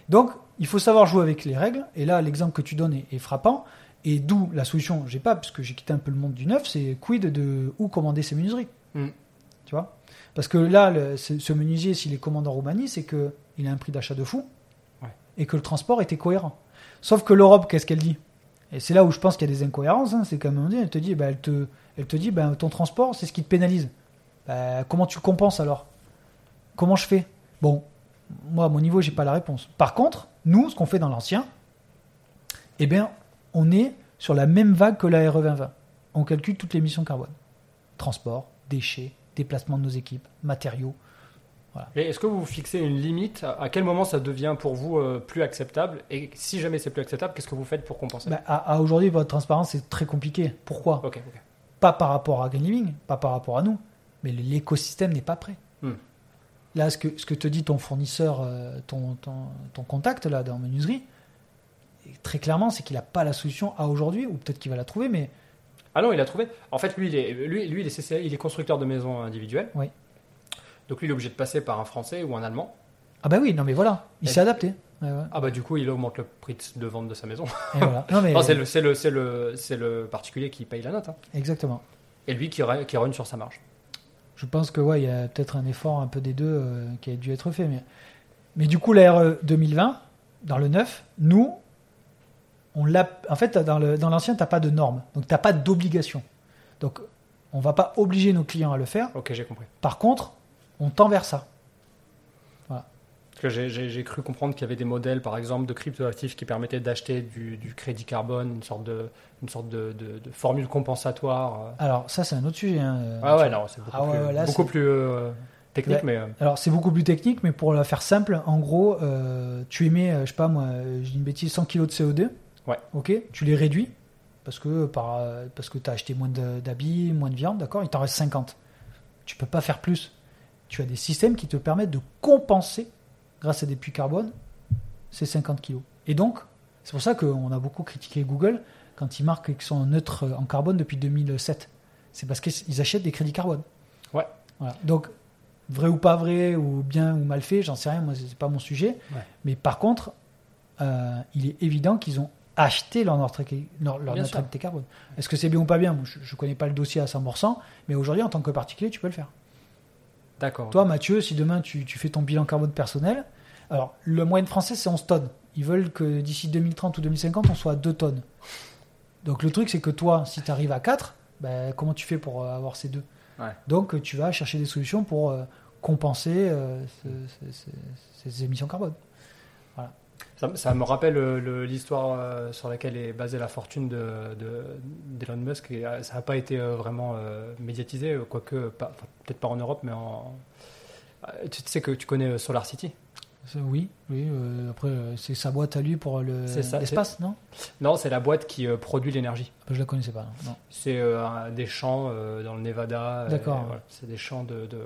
Donc, il faut savoir jouer avec les règles. Et là, l'exemple que tu donnes est, est frappant. Et d'où la solution, j'ai pas, parce que j'ai quitté un peu le monde du neuf, c'est quid de où commander ses menuiseries. Mm. Tu vois? Parce que là, le- ce, ce menuisier, s'il est commandé en Roumanie, c'est qu'il a un prix d'achat de fou Ouais. et que le transport était cohérent. Sauf que l'Europe, qu'est-ce qu'elle dit? Et c'est là où je pense qu'il y a des incohérences. hein, c'est qu'à un moment donné, elle te dit, bah, elle te, elle te dit bah, ton transport, c'est ce qui te pénalise. Bah, comment tu compenses alors? Comment je fais? Bon, moi, à mon niveau, j'ai pas la réponse. Par contre, nous, ce qu'on fait dans l'ancien, eh bien, on est sur la même vague que la RE 2020. On calcule toutes les émissions carbone. Transport, déchets, déplacement de nos équipes, matériaux. Et est-ce que vous fixez une limite À quel moment ça devient pour vous euh, plus acceptable Et si jamais c'est plus acceptable, qu'est-ce que vous faites pour compenser? Bah, à, à aujourd'hui, votre transparence, c'est très compliqué. Pourquoi? Pas par rapport à Green Living, pas par rapport à nous, mais l'écosystème n'est pas prêt. Hmm. Là, ce que, ce que te dit ton fournisseur, euh, ton, ton, ton contact là dans menuiserie, très clairement, c'est qu'il n'a pas la solution à aujourd'hui, ou peut-être qu'il va la trouver, mais Ah non, il a trouvé. En fait, lui, il est, lui, lui, il est, CCA, il est constructeur de maisons individuelles. Oui. Donc lui, il est obligé de passer par un Français ou un Allemand. Ah bah oui, non mais voilà, il Et- s'est adapté. Ouais, ouais. Ah bah du coup, il augmente le prix de- de vente de sa maison. Et voilà. Non mais Non, c'est le, c'est le, c'est le, c'est le particulier qui paye la note. hein. exactement. Et lui qui, ra- qui run sur sa marge. Je pense que ouais, il y a peut-être un effort un peu des deux euh, qui a dû être fait. Mais, mais du coup, la RE 2020, dans le 9, nous, on l'a. En fait, dans le dans l'ancien, t'as pas de normes, donc t'as pas d'obligation. Donc, on va pas obliger nos clients à le faire. Ok, j'ai compris. Par contre, on tend vers ça. Parce que j'ai- j'ai j'ai cru comprendre qu'il y avait des modèles, par exemple, de cryptoactifs qui permettaient d'acheter du, du crédit carbone, une sorte de, une sorte de, de- de formule compensatoire. euh. Alors ça, c'est un autre sujet. hein, Ah ouais, non, c'est beaucoup Ah ouais, plus, ouais, là, beaucoup c'est- plus euh, technique, mais euh, Alors c'est beaucoup plus technique, mais pour la faire simple, en gros, euh, tu émets, euh, je sais pas moi, je dis une bêtise, 100 kg de CO2. Ouais. Ok. Tu les réduis parce que par parce que t'as acheté moins d'habits, moins de viande, d'accord. Il t'en reste 50. Tu peux pas faire plus. Tu as des systèmes qui te permettent de compenser grâce à des puits carbone ces 50 kg. Et donc c'est pour ça qu'on a beaucoup critiqué Google quand ils marquent qu'ils sont neutres en carbone depuis 2007. C'est parce qu'ils achètent des crédits carbone. Ouais. Voilà. Donc vrai ou pas vrai, ou bien ou mal fait, j'en sais rien, moi c'est pas mon sujet. Ouais. Mais par contre, euh, il est évident qu'ils ont acheté leur neutralité, leur, neutralité carbone. Est-ce que c'est bien ou pas bien? Moi, Je, je connais pas le dossier à 100%, mais aujourd'hui en tant que particulier, tu peux le faire. d'accord. Toi, Mathieu, si demain tu, tu fais ton bilan carbone personnel, alors le moyenne français c'est 11 tonnes. Ils veulent que d'ici 2030 ou 2050, on soit à 2 tonnes. Donc le truc, c'est que toi, si tu arrives à 4, ben, comment tu fais pour euh, avoir ces deux? Ouais. Donc tu vas chercher des solutions pour euh, compenser euh, ce- ce- ce- ces émissions carbone. Ça, ça me rappelle euh, l'histoire euh, sur laquelle est basée la fortune de, de- d'Elon Musk. Et, euh, ça n'a pas été vraiment euh, médiatisé, quoique enfin, peut-être pas en Europe, mais en. Tu sais que tu connais Solar City? Oui, oui. euh, après, c'est sa boîte à lui pour le- l'espace, non? Non, c'est la boîte qui euh, produit l'énergie. Je la connaissais pas. C'est euh, des champs dans le Nevada. D'accord. voilà, c'est des champs de, de-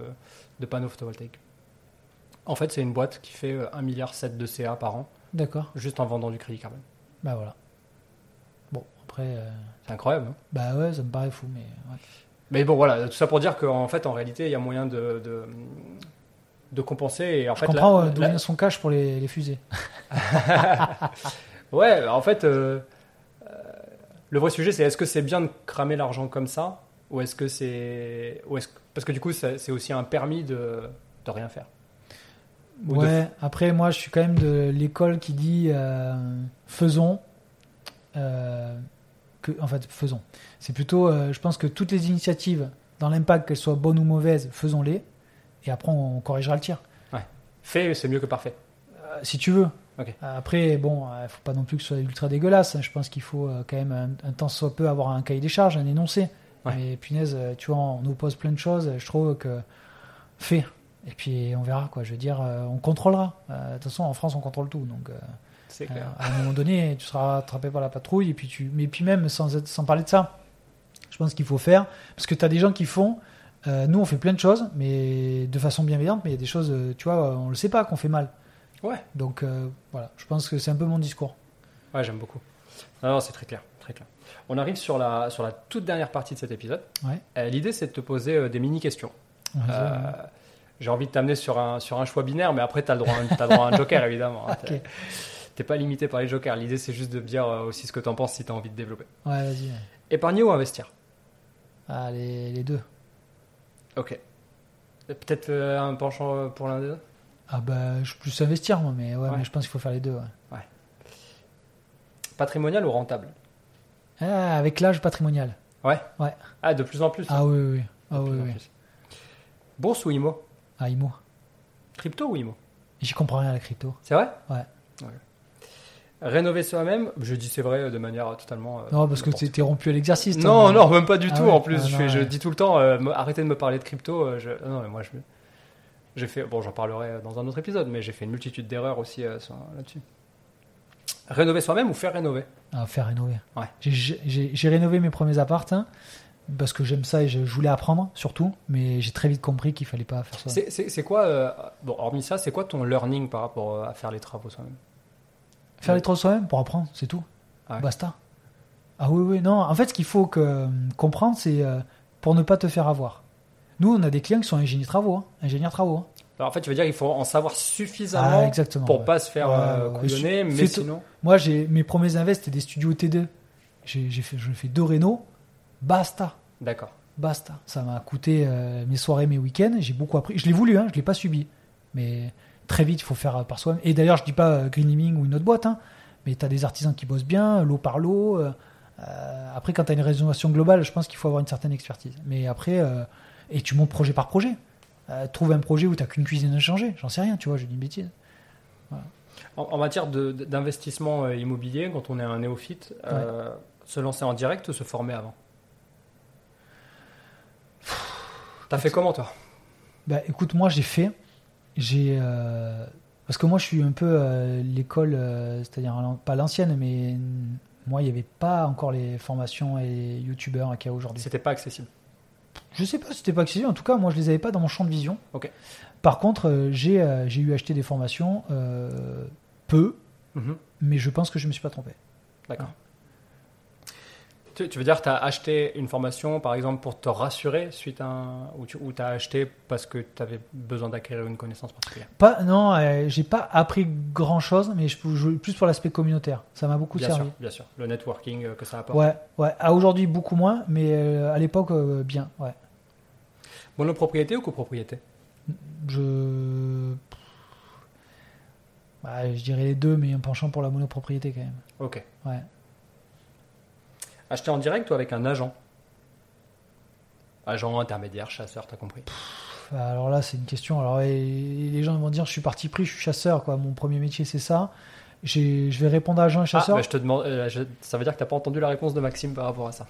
de panneaux photovoltaïques. En fait, c'est une boîte qui fait euh, 1,7 milliard de CA par an, D'accord. juste en vendant du crédit carbone. Bah voilà. Bon, après, euh, C'est incroyable. hein bah ouais, ça me paraît fou, mais ouais. Mais bon, voilà, tout ça pour dire qu'en fait, en réalité, il y a moyen de, de, de compenser. Et en je fait, comprends euh, d'où vient son cash pour les, les fusées. Ouais, en fait, euh, euh, le vrai sujet, c'est est-ce que c'est bien de cramer l'argent comme ça ou est-ce que c'est. ou est-ce que- Parce que du coup, ça- c'est aussi un permis de, de rien faire. De- Ouais, après, moi, je suis quand même de l'école qui dit euh, faisons. euh, que, en fait, faisons. C'est plutôt, euh, je pense que toutes les initiatives, dans l'impact, qu'elles soient bonnes ou mauvaises, faisons-les. Et après, on corrigera le tir. Fait, c'est mieux que parfait. Si tu veux. Après, bon, il faut pas non plus que ce soit ultra dégueulasse. hein. Je pense qu'il faut quand même un, un temps soit peu avoir un cahier des charges, un énoncé. Ouais. Mais punaise, tu vois, on oppose plein de choses. Je trouve que fais. Et puis on verra quoi. Je veux dire, euh, on contrôlera. Euh, De toute façon, en France, on contrôle tout. Donc, euh, C'est clair. à un moment donné, tu seras attrapé par la patrouille. Et puis tu, mais puis même sans, être- sans parler de ça, je pense qu'il faut faire parce que tu as des gens qui font. euh, nous, on fait plein de choses, mais de façon bienveillante. Mais il y a des choses, tu vois, on le sait pas qu'on fait mal. Ouais. Donc euh, voilà, je pense que c'est un peu mon discours. Ouais, j'aime beaucoup. Non, non, c'est très clair, très clair. On arrive sur la, sur la toute dernière partie de cet épisode. Ouais. Euh, L'idée, c'est de te poser des mini-questions. Ouais, Euh, ça, J'ai envie de t'amener sur un, sur un choix binaire, mais après, tu as, le droit à un- t'as le droit à un joker, évidemment. hein. T'es- pas limité par les jokers. L'idée, c'est juste de dire euh, aussi ce que tu en penses si tu as envie de développer. ouais, vas-y. ouais. Épargner ou investir? Ah, les, les deux. Ok. Peut-être euh, un penchant euh, pour l'un des deux? Ah bah, je plus investir moi, mais ouais, Ouais. mais je pense qu'il faut faire les deux. ouais. Patrimonial ou rentable? Ah, avec l'âge patrimonial. Ouais? Ouais. Ah, de plus en plus. Ah oui, oui, oui. Ah oui, oui. Bourse ou IMO Ah, IMO. Crypto ou IMO? J'y comprends rien à la crypto. C'est vrai? Ouais. Rénover soi-même, je dis c'est vrai de manière totalement. euh, Non, parce que n'importe t'es rompu à l'exercice. Non, non, même pas du Ah tout. ouais, En plus, ah je, non, fais- je ouais. dis tout le temps, euh, arrêtez de me parler de crypto. euh, je- Non, mais moi, je, j'ai fait. Bon, j'en parlerai dans un autre épisode, mais j'ai fait une multitude d'erreurs aussi euh, là-dessus. Rénover soi-même ou faire rénover? Ah, faire rénover. Ouais. J'ai- rénové mes premiers apparts hein, parce que j'aime ça et je, je voulais apprendre surtout, mais j'ai très vite compris qu'il fallait pas faire ça. C'est- quoi, euh, bon, hormis ça, c'est quoi ton learning par rapport euh, à faire les travaux soi-même? Faire les travaux soi-même pour apprendre, c'est tout. Ah ouais. Basta. Ah oui, oui, non. En fait, ce qu'il faut que, euh, comprendre, c'est euh, pour ne pas te faire avoir. Nous, on a des clients qui sont ingénieurs travaux. hein, ingénieurs travaux. hein. Alors, en fait, tu veux dire qu'il faut en savoir Ah, suffisamment exactement. pour ouais. pas se faire euh, couillonner, mais sinon. Moi, j'ai mes premiers invests, c'était des studios T2. J'ai fait, je fais deux rénaux. Basta. D'accord. Basta. Ça m'a coûté euh, mes soirées, mes week-ends. J'ai beaucoup appris. Je l'ai voulu, hein, je l'ai pas subi. Mais très vite, il faut faire euh, par soi-même. Et d'ailleurs, je dis pas euh, Green Living ou une autre boîte, hein, mais tu as des artisans qui bossent bien, lot par lot. euh, après, quand tu as une rénovation globale, je pense qu'il faut avoir une certaine expertise. Mais après, euh, et tu montes projet par projet. Trouve un projet où tu qu'une cuisine à changer. J'en sais rien, tu vois, je dis une bêtise. En, en matière d'investissement immobilier, quand on est un néophyte, se lancer en direct ou se former avant? T'as fait comment toi? Bah, écoute, moi j'ai fait, j'ai euh, parce que moi je suis un peu euh, l'école, euh, c'est-à-dire pas l'ancienne, mais moi il n'y avait pas encore les formations et youtubeurs qu'il y a aujourd'hui. C'était pas accessible. Je sais pas si c'était pas accessible, en tout cas moi je les avais pas dans mon champ de vision. Ok. Par contre, j'ai j'ai eu acheté des formations peu, Mhm. mais je pense que je me suis pas trompé. D'accord. Tu, tu veux dire que tu as acheté une formation, par exemple, pour te rassurer suite à un. ou tu ou as acheté parce que tu avais besoin d'acquérir une connaissance particulière? Pas, non, euh, j'ai pas appris grand chose, mais je, je- plus pour l'aspect communautaire. Ça m'a beaucoup Bien servi. sûr, bien sûr. Le networking euh, que ça apporte. Ouais, ouais. À aujourd'hui beaucoup moins, mais euh, à l'époque euh, bien. Ouais. Monopropriété ou copropriété? Je. Ouais, je dirais les deux, mais un penchant pour la monopropriété quand même. Ok. Ouais. Acheter en direct ou avec un agent? Agent, intermédiaire, chasseur, t'as compris? Pff, Alors là, c'est une question. Alors et- les gens vont dire, je suis parti pris, je suis chasseur, quoi. Mon premier métier, c'est ça. Je vais répondre à agent et Ah, chasseur. bah, je te demande, euh, je- ça veut dire que t'as pas entendu la réponse de Maxime par rapport à ça.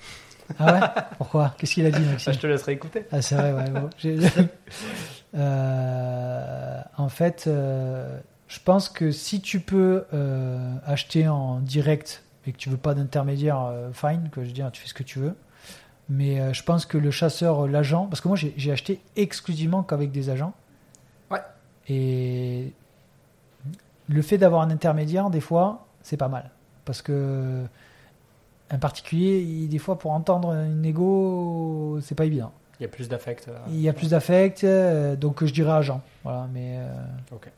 Ah ouais? Pourquoi? Qu'est-ce qu'il a dit, Maxime? Je te laisserai écouter. Ah, c'est vrai, ouais. bon, Euh, en fait, euh, je pense que si tu peux acheter en direct et que tu veux pas d'intermédiaire, euh, fine, que je veux dire, tu fais ce que tu veux. Mais euh, je pense que le chasseur, euh, l'agent, parce que moi j'ai acheté exclusivement qu'avec des agents. Ouais. Et le fait d'avoir un intermédiaire, des fois, c'est pas mal. Parce que un particulier, il- des fois, pour entendre une négo, c'est pas évident. Il y a plus d'affect. euh, Il y a plus d'affect, donc je dirais agent. Voilà, mais, euh, Ok.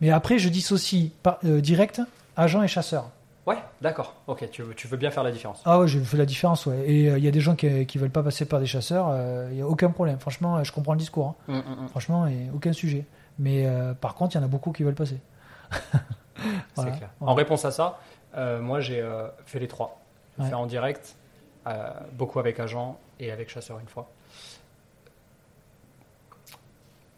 mais après, je dissocie par, direct agent et chasseur. Ouais, d'accord. Ok, tu veux, tu veux bien faire la différence. Ah ouais, je fais la différence, ouais. Et euh, il y a des gens qui, qui veulent pas passer par des chasseurs, euh, il n'y a aucun problème. Franchement, euh, je comprends le discours. hein. Hum, hum, hum. Franchement, et aucun sujet. Mais euh, par contre, il y en a beaucoup qui veulent passer. Voilà. C'est clair. En réponse à ça, euh, moi j'ai euh, fait les trois. Ouais. fait en direct, euh, beaucoup avec agent et avec chasseur une fois.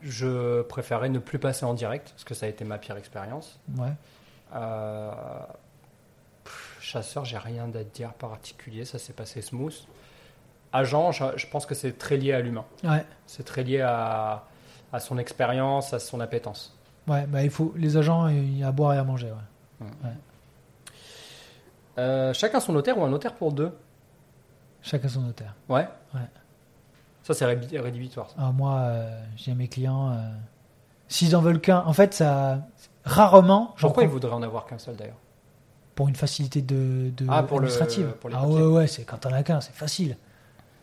Je préférais ne plus passer en direct parce que ça a été ma pire expérience. Ouais. Euh, chasseur, j'ai rien à dire particulier, ça s'est passé smooth. Agent, je, je pense que c'est très lié à l'humain. Ouais. C'est très lié à, à son expérience, à son appétence. Ouais, bah il faut les agents, il y a à boire et à manger. Ouais. Euh, chacun son notaire ou un notaire pour deux? Chacun son notaire. Ouais. Ouais. Ça, c'est rédhi- rédhibitoire. Alors moi, euh, j'ai mes clients. euh, S'ils en veulent qu'un, en fait, ça rarement. Pourquoi ils voudraient en avoir qu'un seul d'ailleurs? Pour une facilité de, de Ah, pour le- administrative. pour les ah papiers. ouais, ouais, c'est quand t'en as qu'un, c'est facile.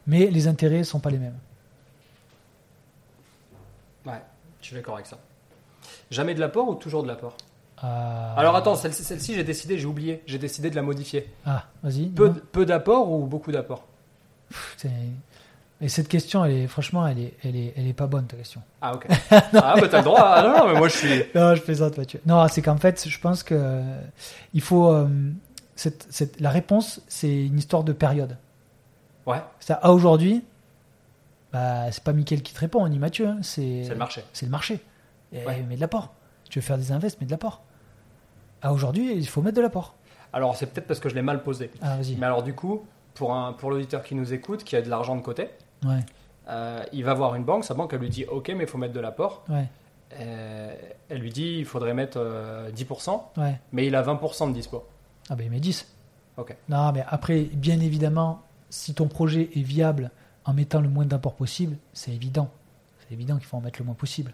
Mais les intérêts sont pas les mêmes. Ouais, je suis d'accord avec ça. Jamais de l'apport ou toujours de l'apport? Ah, Alors attends, celle-ci, celle-ci, j'ai décidé, j'ai oublié, j'ai décidé de la modifier. Ah, vas-y. Peu, peu d'apport ou beaucoup d'apport? Et cette question, elle est franchement, elle est, elle est, elle est pas bonne ta question. Ah ok. ah bah t'as le droit. Ah non, non, mais moi je suis... Non, je plaisante, Mathieu. Non, c'est qu'en fait, je pense que euh, il faut. euh, cette, cette- la réponse, c'est une histoire de période. Ouais, C'est à aujourd'hui, bah, c'est pas Mickaël qui te répond, ni Mathieu. hein, c'est le marché. C'est le marché. Et, Ouais. Mets de l'apport. Tu veux faire des invests, mets de l'apport. À aujourd'hui, il faut mettre de l'apport. Alors c'est peut-être parce que je l'ai mal posé. Ah, vas-y. Mais alors du coup, pour, un, pour l'auditeur qui nous écoute, qui a de l'argent de côté, Ouais, euh, il va voir une banque, sa banque elle lui dit ok mais il faut mettre de l'apport. ouais, Euh, elle lui dit il faudrait mettre euh, 10%, ouais. mais il a 20% de dispo. Ah, ben, il met 10. Ok. Non, mais après, bien évidemment, si ton projet est viable en mettant le moins d'apport possible, c'est évident. C'est évident qu'il faut en mettre le moins possible.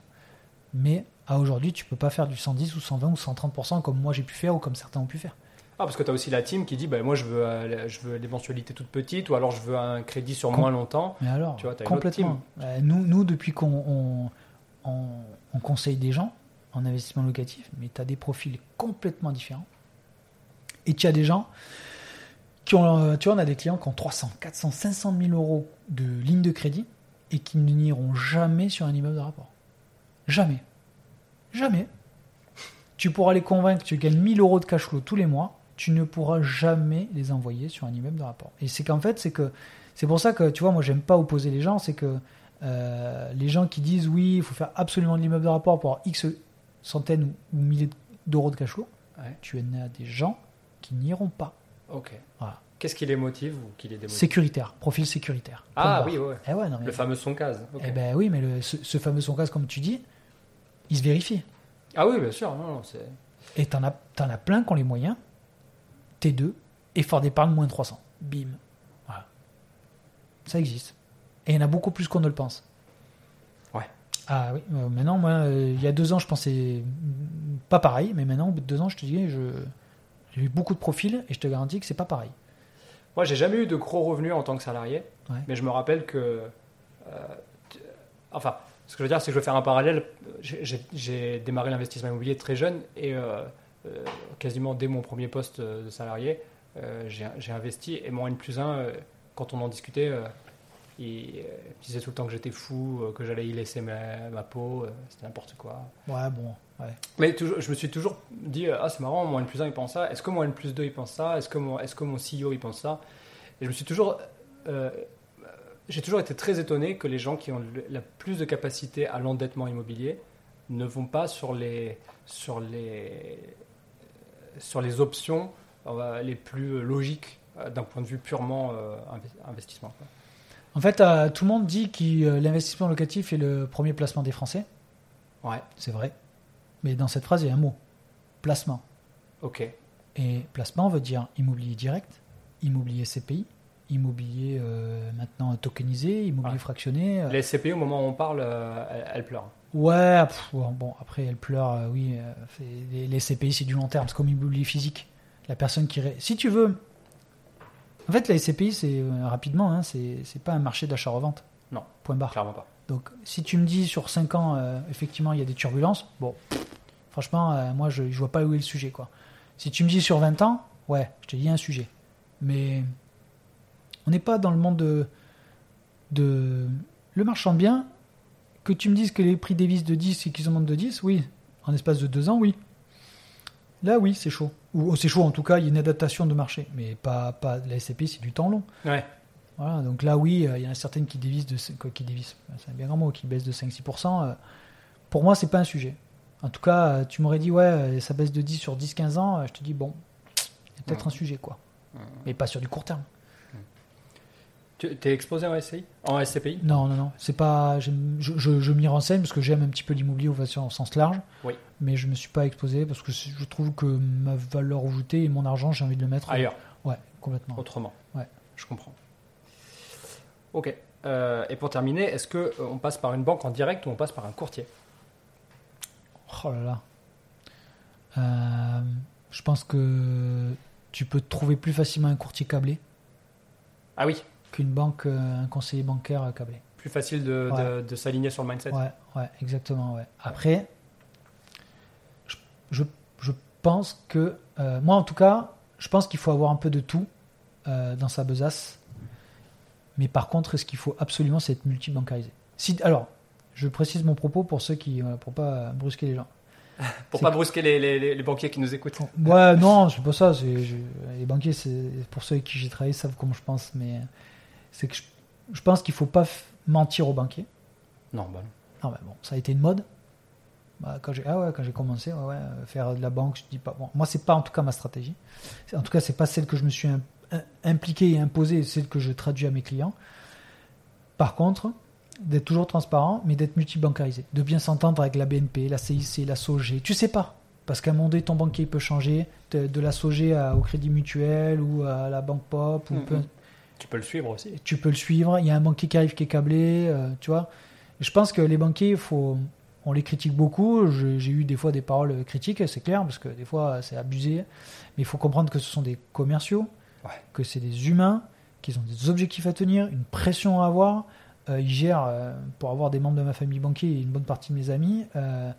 Mais à aujourd'hui, tu peux pas faire du 110 ou 120 ou 130% comme moi j'ai pu faire ou comme certains ont pu faire. Ah, parce que tu as aussi la team qui dit bah, moi je veux, euh, je veux des mensualités toutes petites ou alors je veux un crédit sur moins longtemps. Mais alors, Tu vois, t'as une autre complètement. Euh, nous, nous, depuis qu'on on, on- on conseille des gens en investissement locatif, mais tu as des profils complètement différents. Et tu as des gens qui ont, euh, tu vois, on a des clients qui ont 300, 400, 500 000 euros de ligne de crédit et qui n'iront jamais sur un immeuble de rapport. Jamais. Jamais. Tu pourras les convaincre que tu gagnes 1000 euros de cash flow tous les mois, tu ne pourras jamais les envoyer sur un immeuble de rapport. Et c'est qu'en fait, c'est que c'est pour ça que, tu vois, moi, j'aime pas opposer les gens. C'est que euh, les gens qui disent oui, il faut faire absolument de l'immeuble de rapport pour avoir X centaines ou, ou milliers d'euros de cash flow, Ouais. tu as des gens qui n'iront pas. Ok. Voilà. Qu'est-ce qui les motive ou qui les démotive? Sécuritaire, profil sécuritaire. Ah oui, ouais. Eh ouais, non, mais- Le fameux son case. ok. eh ben oui, mais le- ce, ce fameux son casse, comme tu dis, il se vérifie. Ah oui, bien sûr. Non, non. Et t'en as, t'en as plein qui ont les moyens. T2, effort d'épargne moins 300. Bim. Voilà. Ça existe. Et il y en a beaucoup plus qu'on ne le pense. Ouais. Ah oui, euh, maintenant, moi, euh, il y a deux ans, je pensais pas pareil, mais maintenant, au bout de deux ans, je te dis, je, j'ai eu beaucoup de profils et je te garantis que c'est pas pareil. Moi, j'ai jamais eu de gros revenus en tant que salarié, Ouais. mais je me rappelle que. euh, enfin, ce que je veux dire, c'est que je veux faire un parallèle. J'ai- démarré l'investissement immobilier très jeune et quasiment dès mon premier poste de salarié, euh, j'ai investi. Et mon N plus 1, quand on en discutait, euh, il, euh, disait tout le temps que j'étais fou, euh, que j'allais y laisser ma, ma peau, euh, c'était n'importe quoi. Ouais, bon, ouais. Mais toujours, je me suis toujours dit, euh, ah c'est marrant, mon N plus 1 il pense ça, est-ce que mon N plus 2 il pense ça, est-ce que, mon, est-ce que mon CEO il pense ça? Et je me suis toujours, euh, j'ai toujours été très étonné que les gens qui ont le- la plus de capacité à l'endettement immobilier ne vont pas sur les, sur les, sur les options euh, les plus logiques euh, d'un point de vue purement euh, inve- investissement. En fait, tout le monde dit que l'investissement locatif est le premier placement des Français. Ouais, C'est vrai. Mais dans cette phrase, il y a un mot. Placement. ok. Et placement veut dire immobilier direct, immobilier CPI, immobilier euh, maintenant tokenisé, immobilier Ouais. fractionné. euh, Les CPI, au moment où on parle, euh, elles, elles pleurent. Ouais, pff, bon, après elle pleure, euh, oui. les, les CPI c'est du long terme, c'est comme immobilier physique. La personne qui. ré- Si tu veux. En fait, la SCPI, c'est rapidement, hein, c'est pas un marché d'achat-revente. Non. Point barre. Clairement pas. Donc, si tu me dis sur 5 ans, effectivement, il y a des turbulences, bon, franchement, moi, je, je vois pas où est le sujet, quoi. Si tu me dis sur 20 ans, ouais, je te dis il y a un sujet. Mais on n'est pas dans le monde de, de le marchand de biens. Que tu me dises que les prix dévissent de 10 et qu'ils augmentent de 10, oui. En espace de 2 ans, oui. Là, oui, c'est chaud. Ou oh, c'est chaud, en tout cas, il y a une adaptation de marché. Mais pas, pas la SCPI, c'est du temps long. Ouais. Voilà, donc là, oui, euh, il y en a certaines qui dévissent, de, qui dévissent, c'est un bien grand mot, qui baissent de 5-6%. euh, pour moi, c'est pas un sujet. En tout cas, euh, tu m'aurais dit, ouais, ça baisse de 10 sur 10-15 ans, je te dis, bon, a peut-être Ouais. un sujet, quoi. Ouais. Mais pas sur du court terme. Tu es exposé en SCI En SCPI Non, non, non. C'est pas, je, je, je m'y renseigne parce que j'aime un petit peu l'immobilier au sens large. Oui. Mais je me suis pas exposé parce que je trouve que ma valeur ajoutée et mon argent, j'ai envie de le mettre Ailleurs, Ouais, complètement. autrement. Ouais. Je comprends. Ok. Euh, et pour terminer, est-ce que euh, on passe par une banque en direct ou on passe par un courtier? Oh là là. Euh, je pense que tu peux trouver plus facilement un courtier câblé Ah oui, qu'une banque, euh, un conseiller bancaire euh, câblé. plus facile de, de- Ouais. de s'aligner sur le mindset. Ouais, ouais, exactement. Ouais. Après, je, je, je pense que, euh, moi en tout cas, je pense qu'il faut avoir un peu de tout euh, dans sa besace. Mais par contre, ce qu'il faut absolument, c'est être multibancarisé. Si, alors, je précise mon propos pour ceux qui, pour pas brusquer les gens. Pour pas que- brusquer les, les- banquiers qui nous écoutent. Ouais, non, c'est pas ça. je- les banquiers, c'est pour ceux avec qui j'ai travaillé, savent comment je pense. Mais c'est que je, je pense qu'il faut pas mentir aux banquiers. Non, bah non. Mais bon, ça a été une mode. Bah, quand j'ai ah ouais, quand j'ai commencé, ouais, ouais, euh, faire de la banque, je dis pas. Bon, moi, c'est pas en tout cas ma stratégie. En tout cas, c'est pas celle que je me suis im- im- impliqué et imposé, c'est celle que je traduis à mes clients. Par contre, d'être toujours transparent, mais d'être multibancarisé, de bien s'entendre avec la BNP, la CIC, la SOG. Tu sais pas, parce qu'à un moment donné, ton banquier peut changer de, de la SOG à- au Crédit Mutuel ou à la Banque Pop ou peu, Tu peux le suivre aussi. tu peux le suivre. Il y a un banquier qui arrive qui est câblé, euh, tu vois. Je pense que les banquiers, faut, on les critique beaucoup. J'ai eu des fois des paroles critiques, c'est clair, parce que des fois c'est abusé. Mais il faut comprendre que ce sont des commerciaux, Ouais. que c'est des humains, qu'ils ont des objectifs à tenir, une pression à avoir. Euh, ils gèrent, euh, pour avoir des membres de ma famille banquier et une bonne partie de mes amis, euh,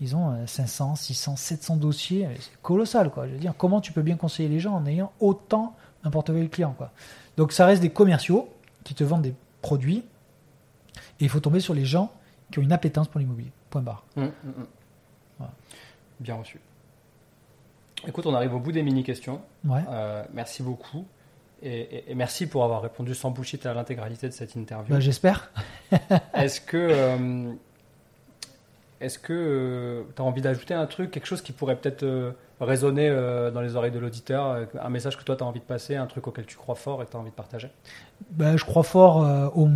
ils ont euh, 500, 600, 700 dossiers. C'est colossal, quoi. Je veux dire, comment tu peux bien conseiller les gens en ayant autant un portefeuille client, quoi. Donc ça reste des commerciaux qui te vendent des produits et il faut tomber sur les gens qui ont une appétence pour l'immobilier. Point barre. Hum, hum, hum. Voilà. Bien reçu. Écoute, on arrive au bout des mini-questions. Ouais. Euh, merci beaucoup. Et, et- et merci pour avoir répondu sans bullshit à l'intégralité de cette interview. Bah, J'espère. Est-ce que euh, est-ce que tu as envie d'ajouter un truc, quelque chose qui pourrait peut-être euh, résonner euh, dans les oreilles de l'auditeur, euh, un message que toi tu as envie de passer, un truc auquel tu crois fort et que tu as envie de partager? Bah, je crois fort euh, au.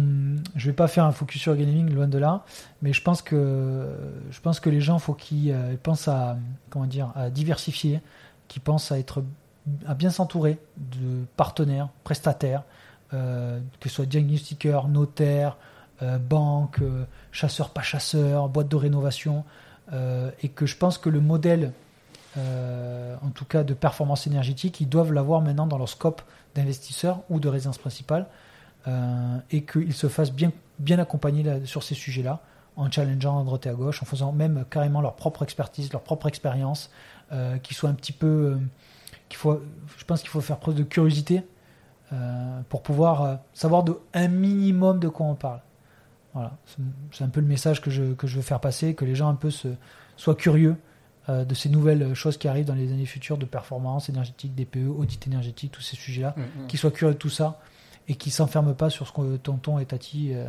Je vais pas faire un focus sur gaming, loin de là, mais je pense que je pense que les gens, faut qu'ils euh, pensent à comment dire, à diversifier, qu'ils pensent à être à bien s'entourer de partenaires, prestataires, euh, que ce soit diagnostiqueurs, notaires, euh, banques, euh, chasseurs pas chasseurs, boîtes de rénovation, euh, et que je pense que le modèle, en tout cas de performance énergétique, ils doivent l'avoir maintenant dans leur scope d'investisseurs ou de résidence principale et qu'ils se fassent bien, bien accompagner sur ces sujets-là en challengeant à droite et à gauche, en faisant même carrément leur propre expertise, leur propre expérience, euh, qu'ils soient un petit peu... qu'il faut, je pense qu'il faut faire preuve de curiosité pour pouvoir savoir de, un minimum de quoi on parle. Voilà, c'est un peu le message que je, que je veux faire passer, que les gens un peu se, soient curieux euh, de ces nouvelles choses qui arrivent dans les années futures de performance énergétique, DPE, audit énergétique, tous ces sujets-là qui soient curieux de tout ça et qui s'enferment pas sur ce que tonton et tati euh,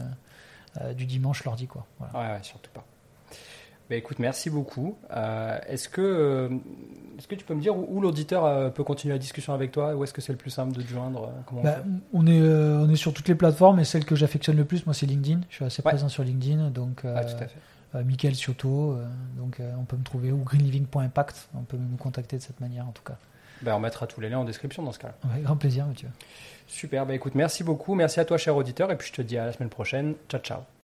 euh, du dimanche leur dit quoi. Voilà. Ouais, ouais, surtout pas. Bah, écoute, merci beaucoup. Euh, est-ce que euh, est-ce que tu peux me dire où, où l'auditeur euh, peut continuer la discussion avec toi? Où est-ce que c'est le plus simple de te joindre? Comment Bah, on est on est sur toutes les plateformes et celle que j'affectionne le plus moi c'est LinkedIn. Je suis assez Ouais. présent sur LinkedIn donc Ah, tout à fait. Michael donc on peut me trouver ou greenliving.impact on peut nous contacter de cette manière en tout cas. Bah, on mettra tous les liens en description dans ce cas-là. Grand plaisir Mathieu. Super, bah écoute, merci beaucoup. Merci à toi, cher auditeur, et puis je te dis à la semaine prochaine. Ciao, ciao.